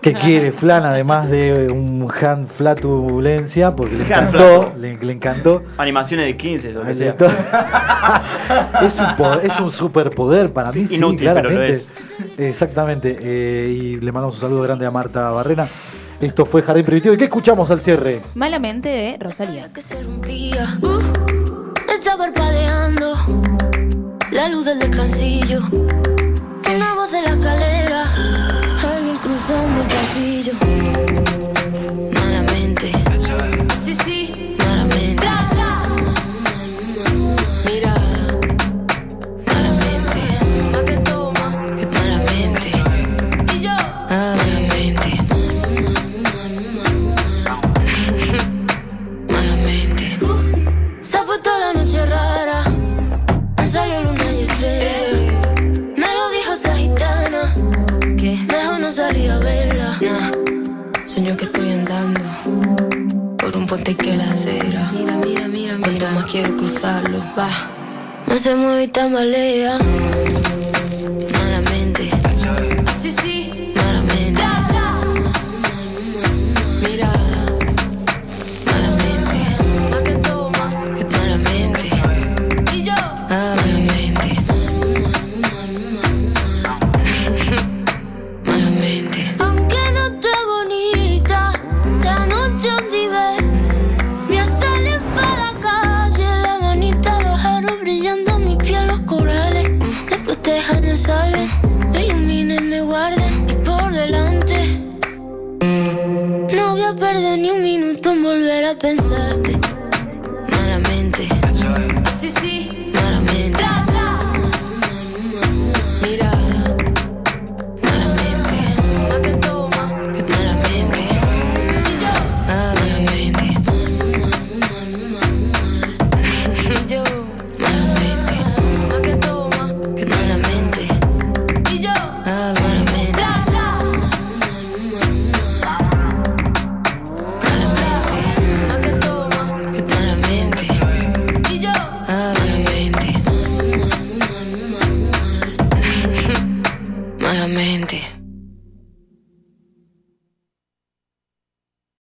Que quiere flan, además de un hand flatulencia, porque le encantó. Le, le encantó. Animaciones de 15, lo que sea. [laughs] es, un poder- es un superpoder para mí, sí, inútil, pero lo es. Exactamente. eh, y le mandamos un saludo grande a Marta Barrena. Esto fue Jardín Primitivo. ¿Y qué escuchamos al cierre? Malamente de Rosalía. rompía. Está parpadeando la luz del descansillo. Una voz de la escalera, alguien cruzando el pasillo. Puente que la acera. Mira, mira, mira, Cuanto más quiero cruzarlo, va. No se mueve y tambalea.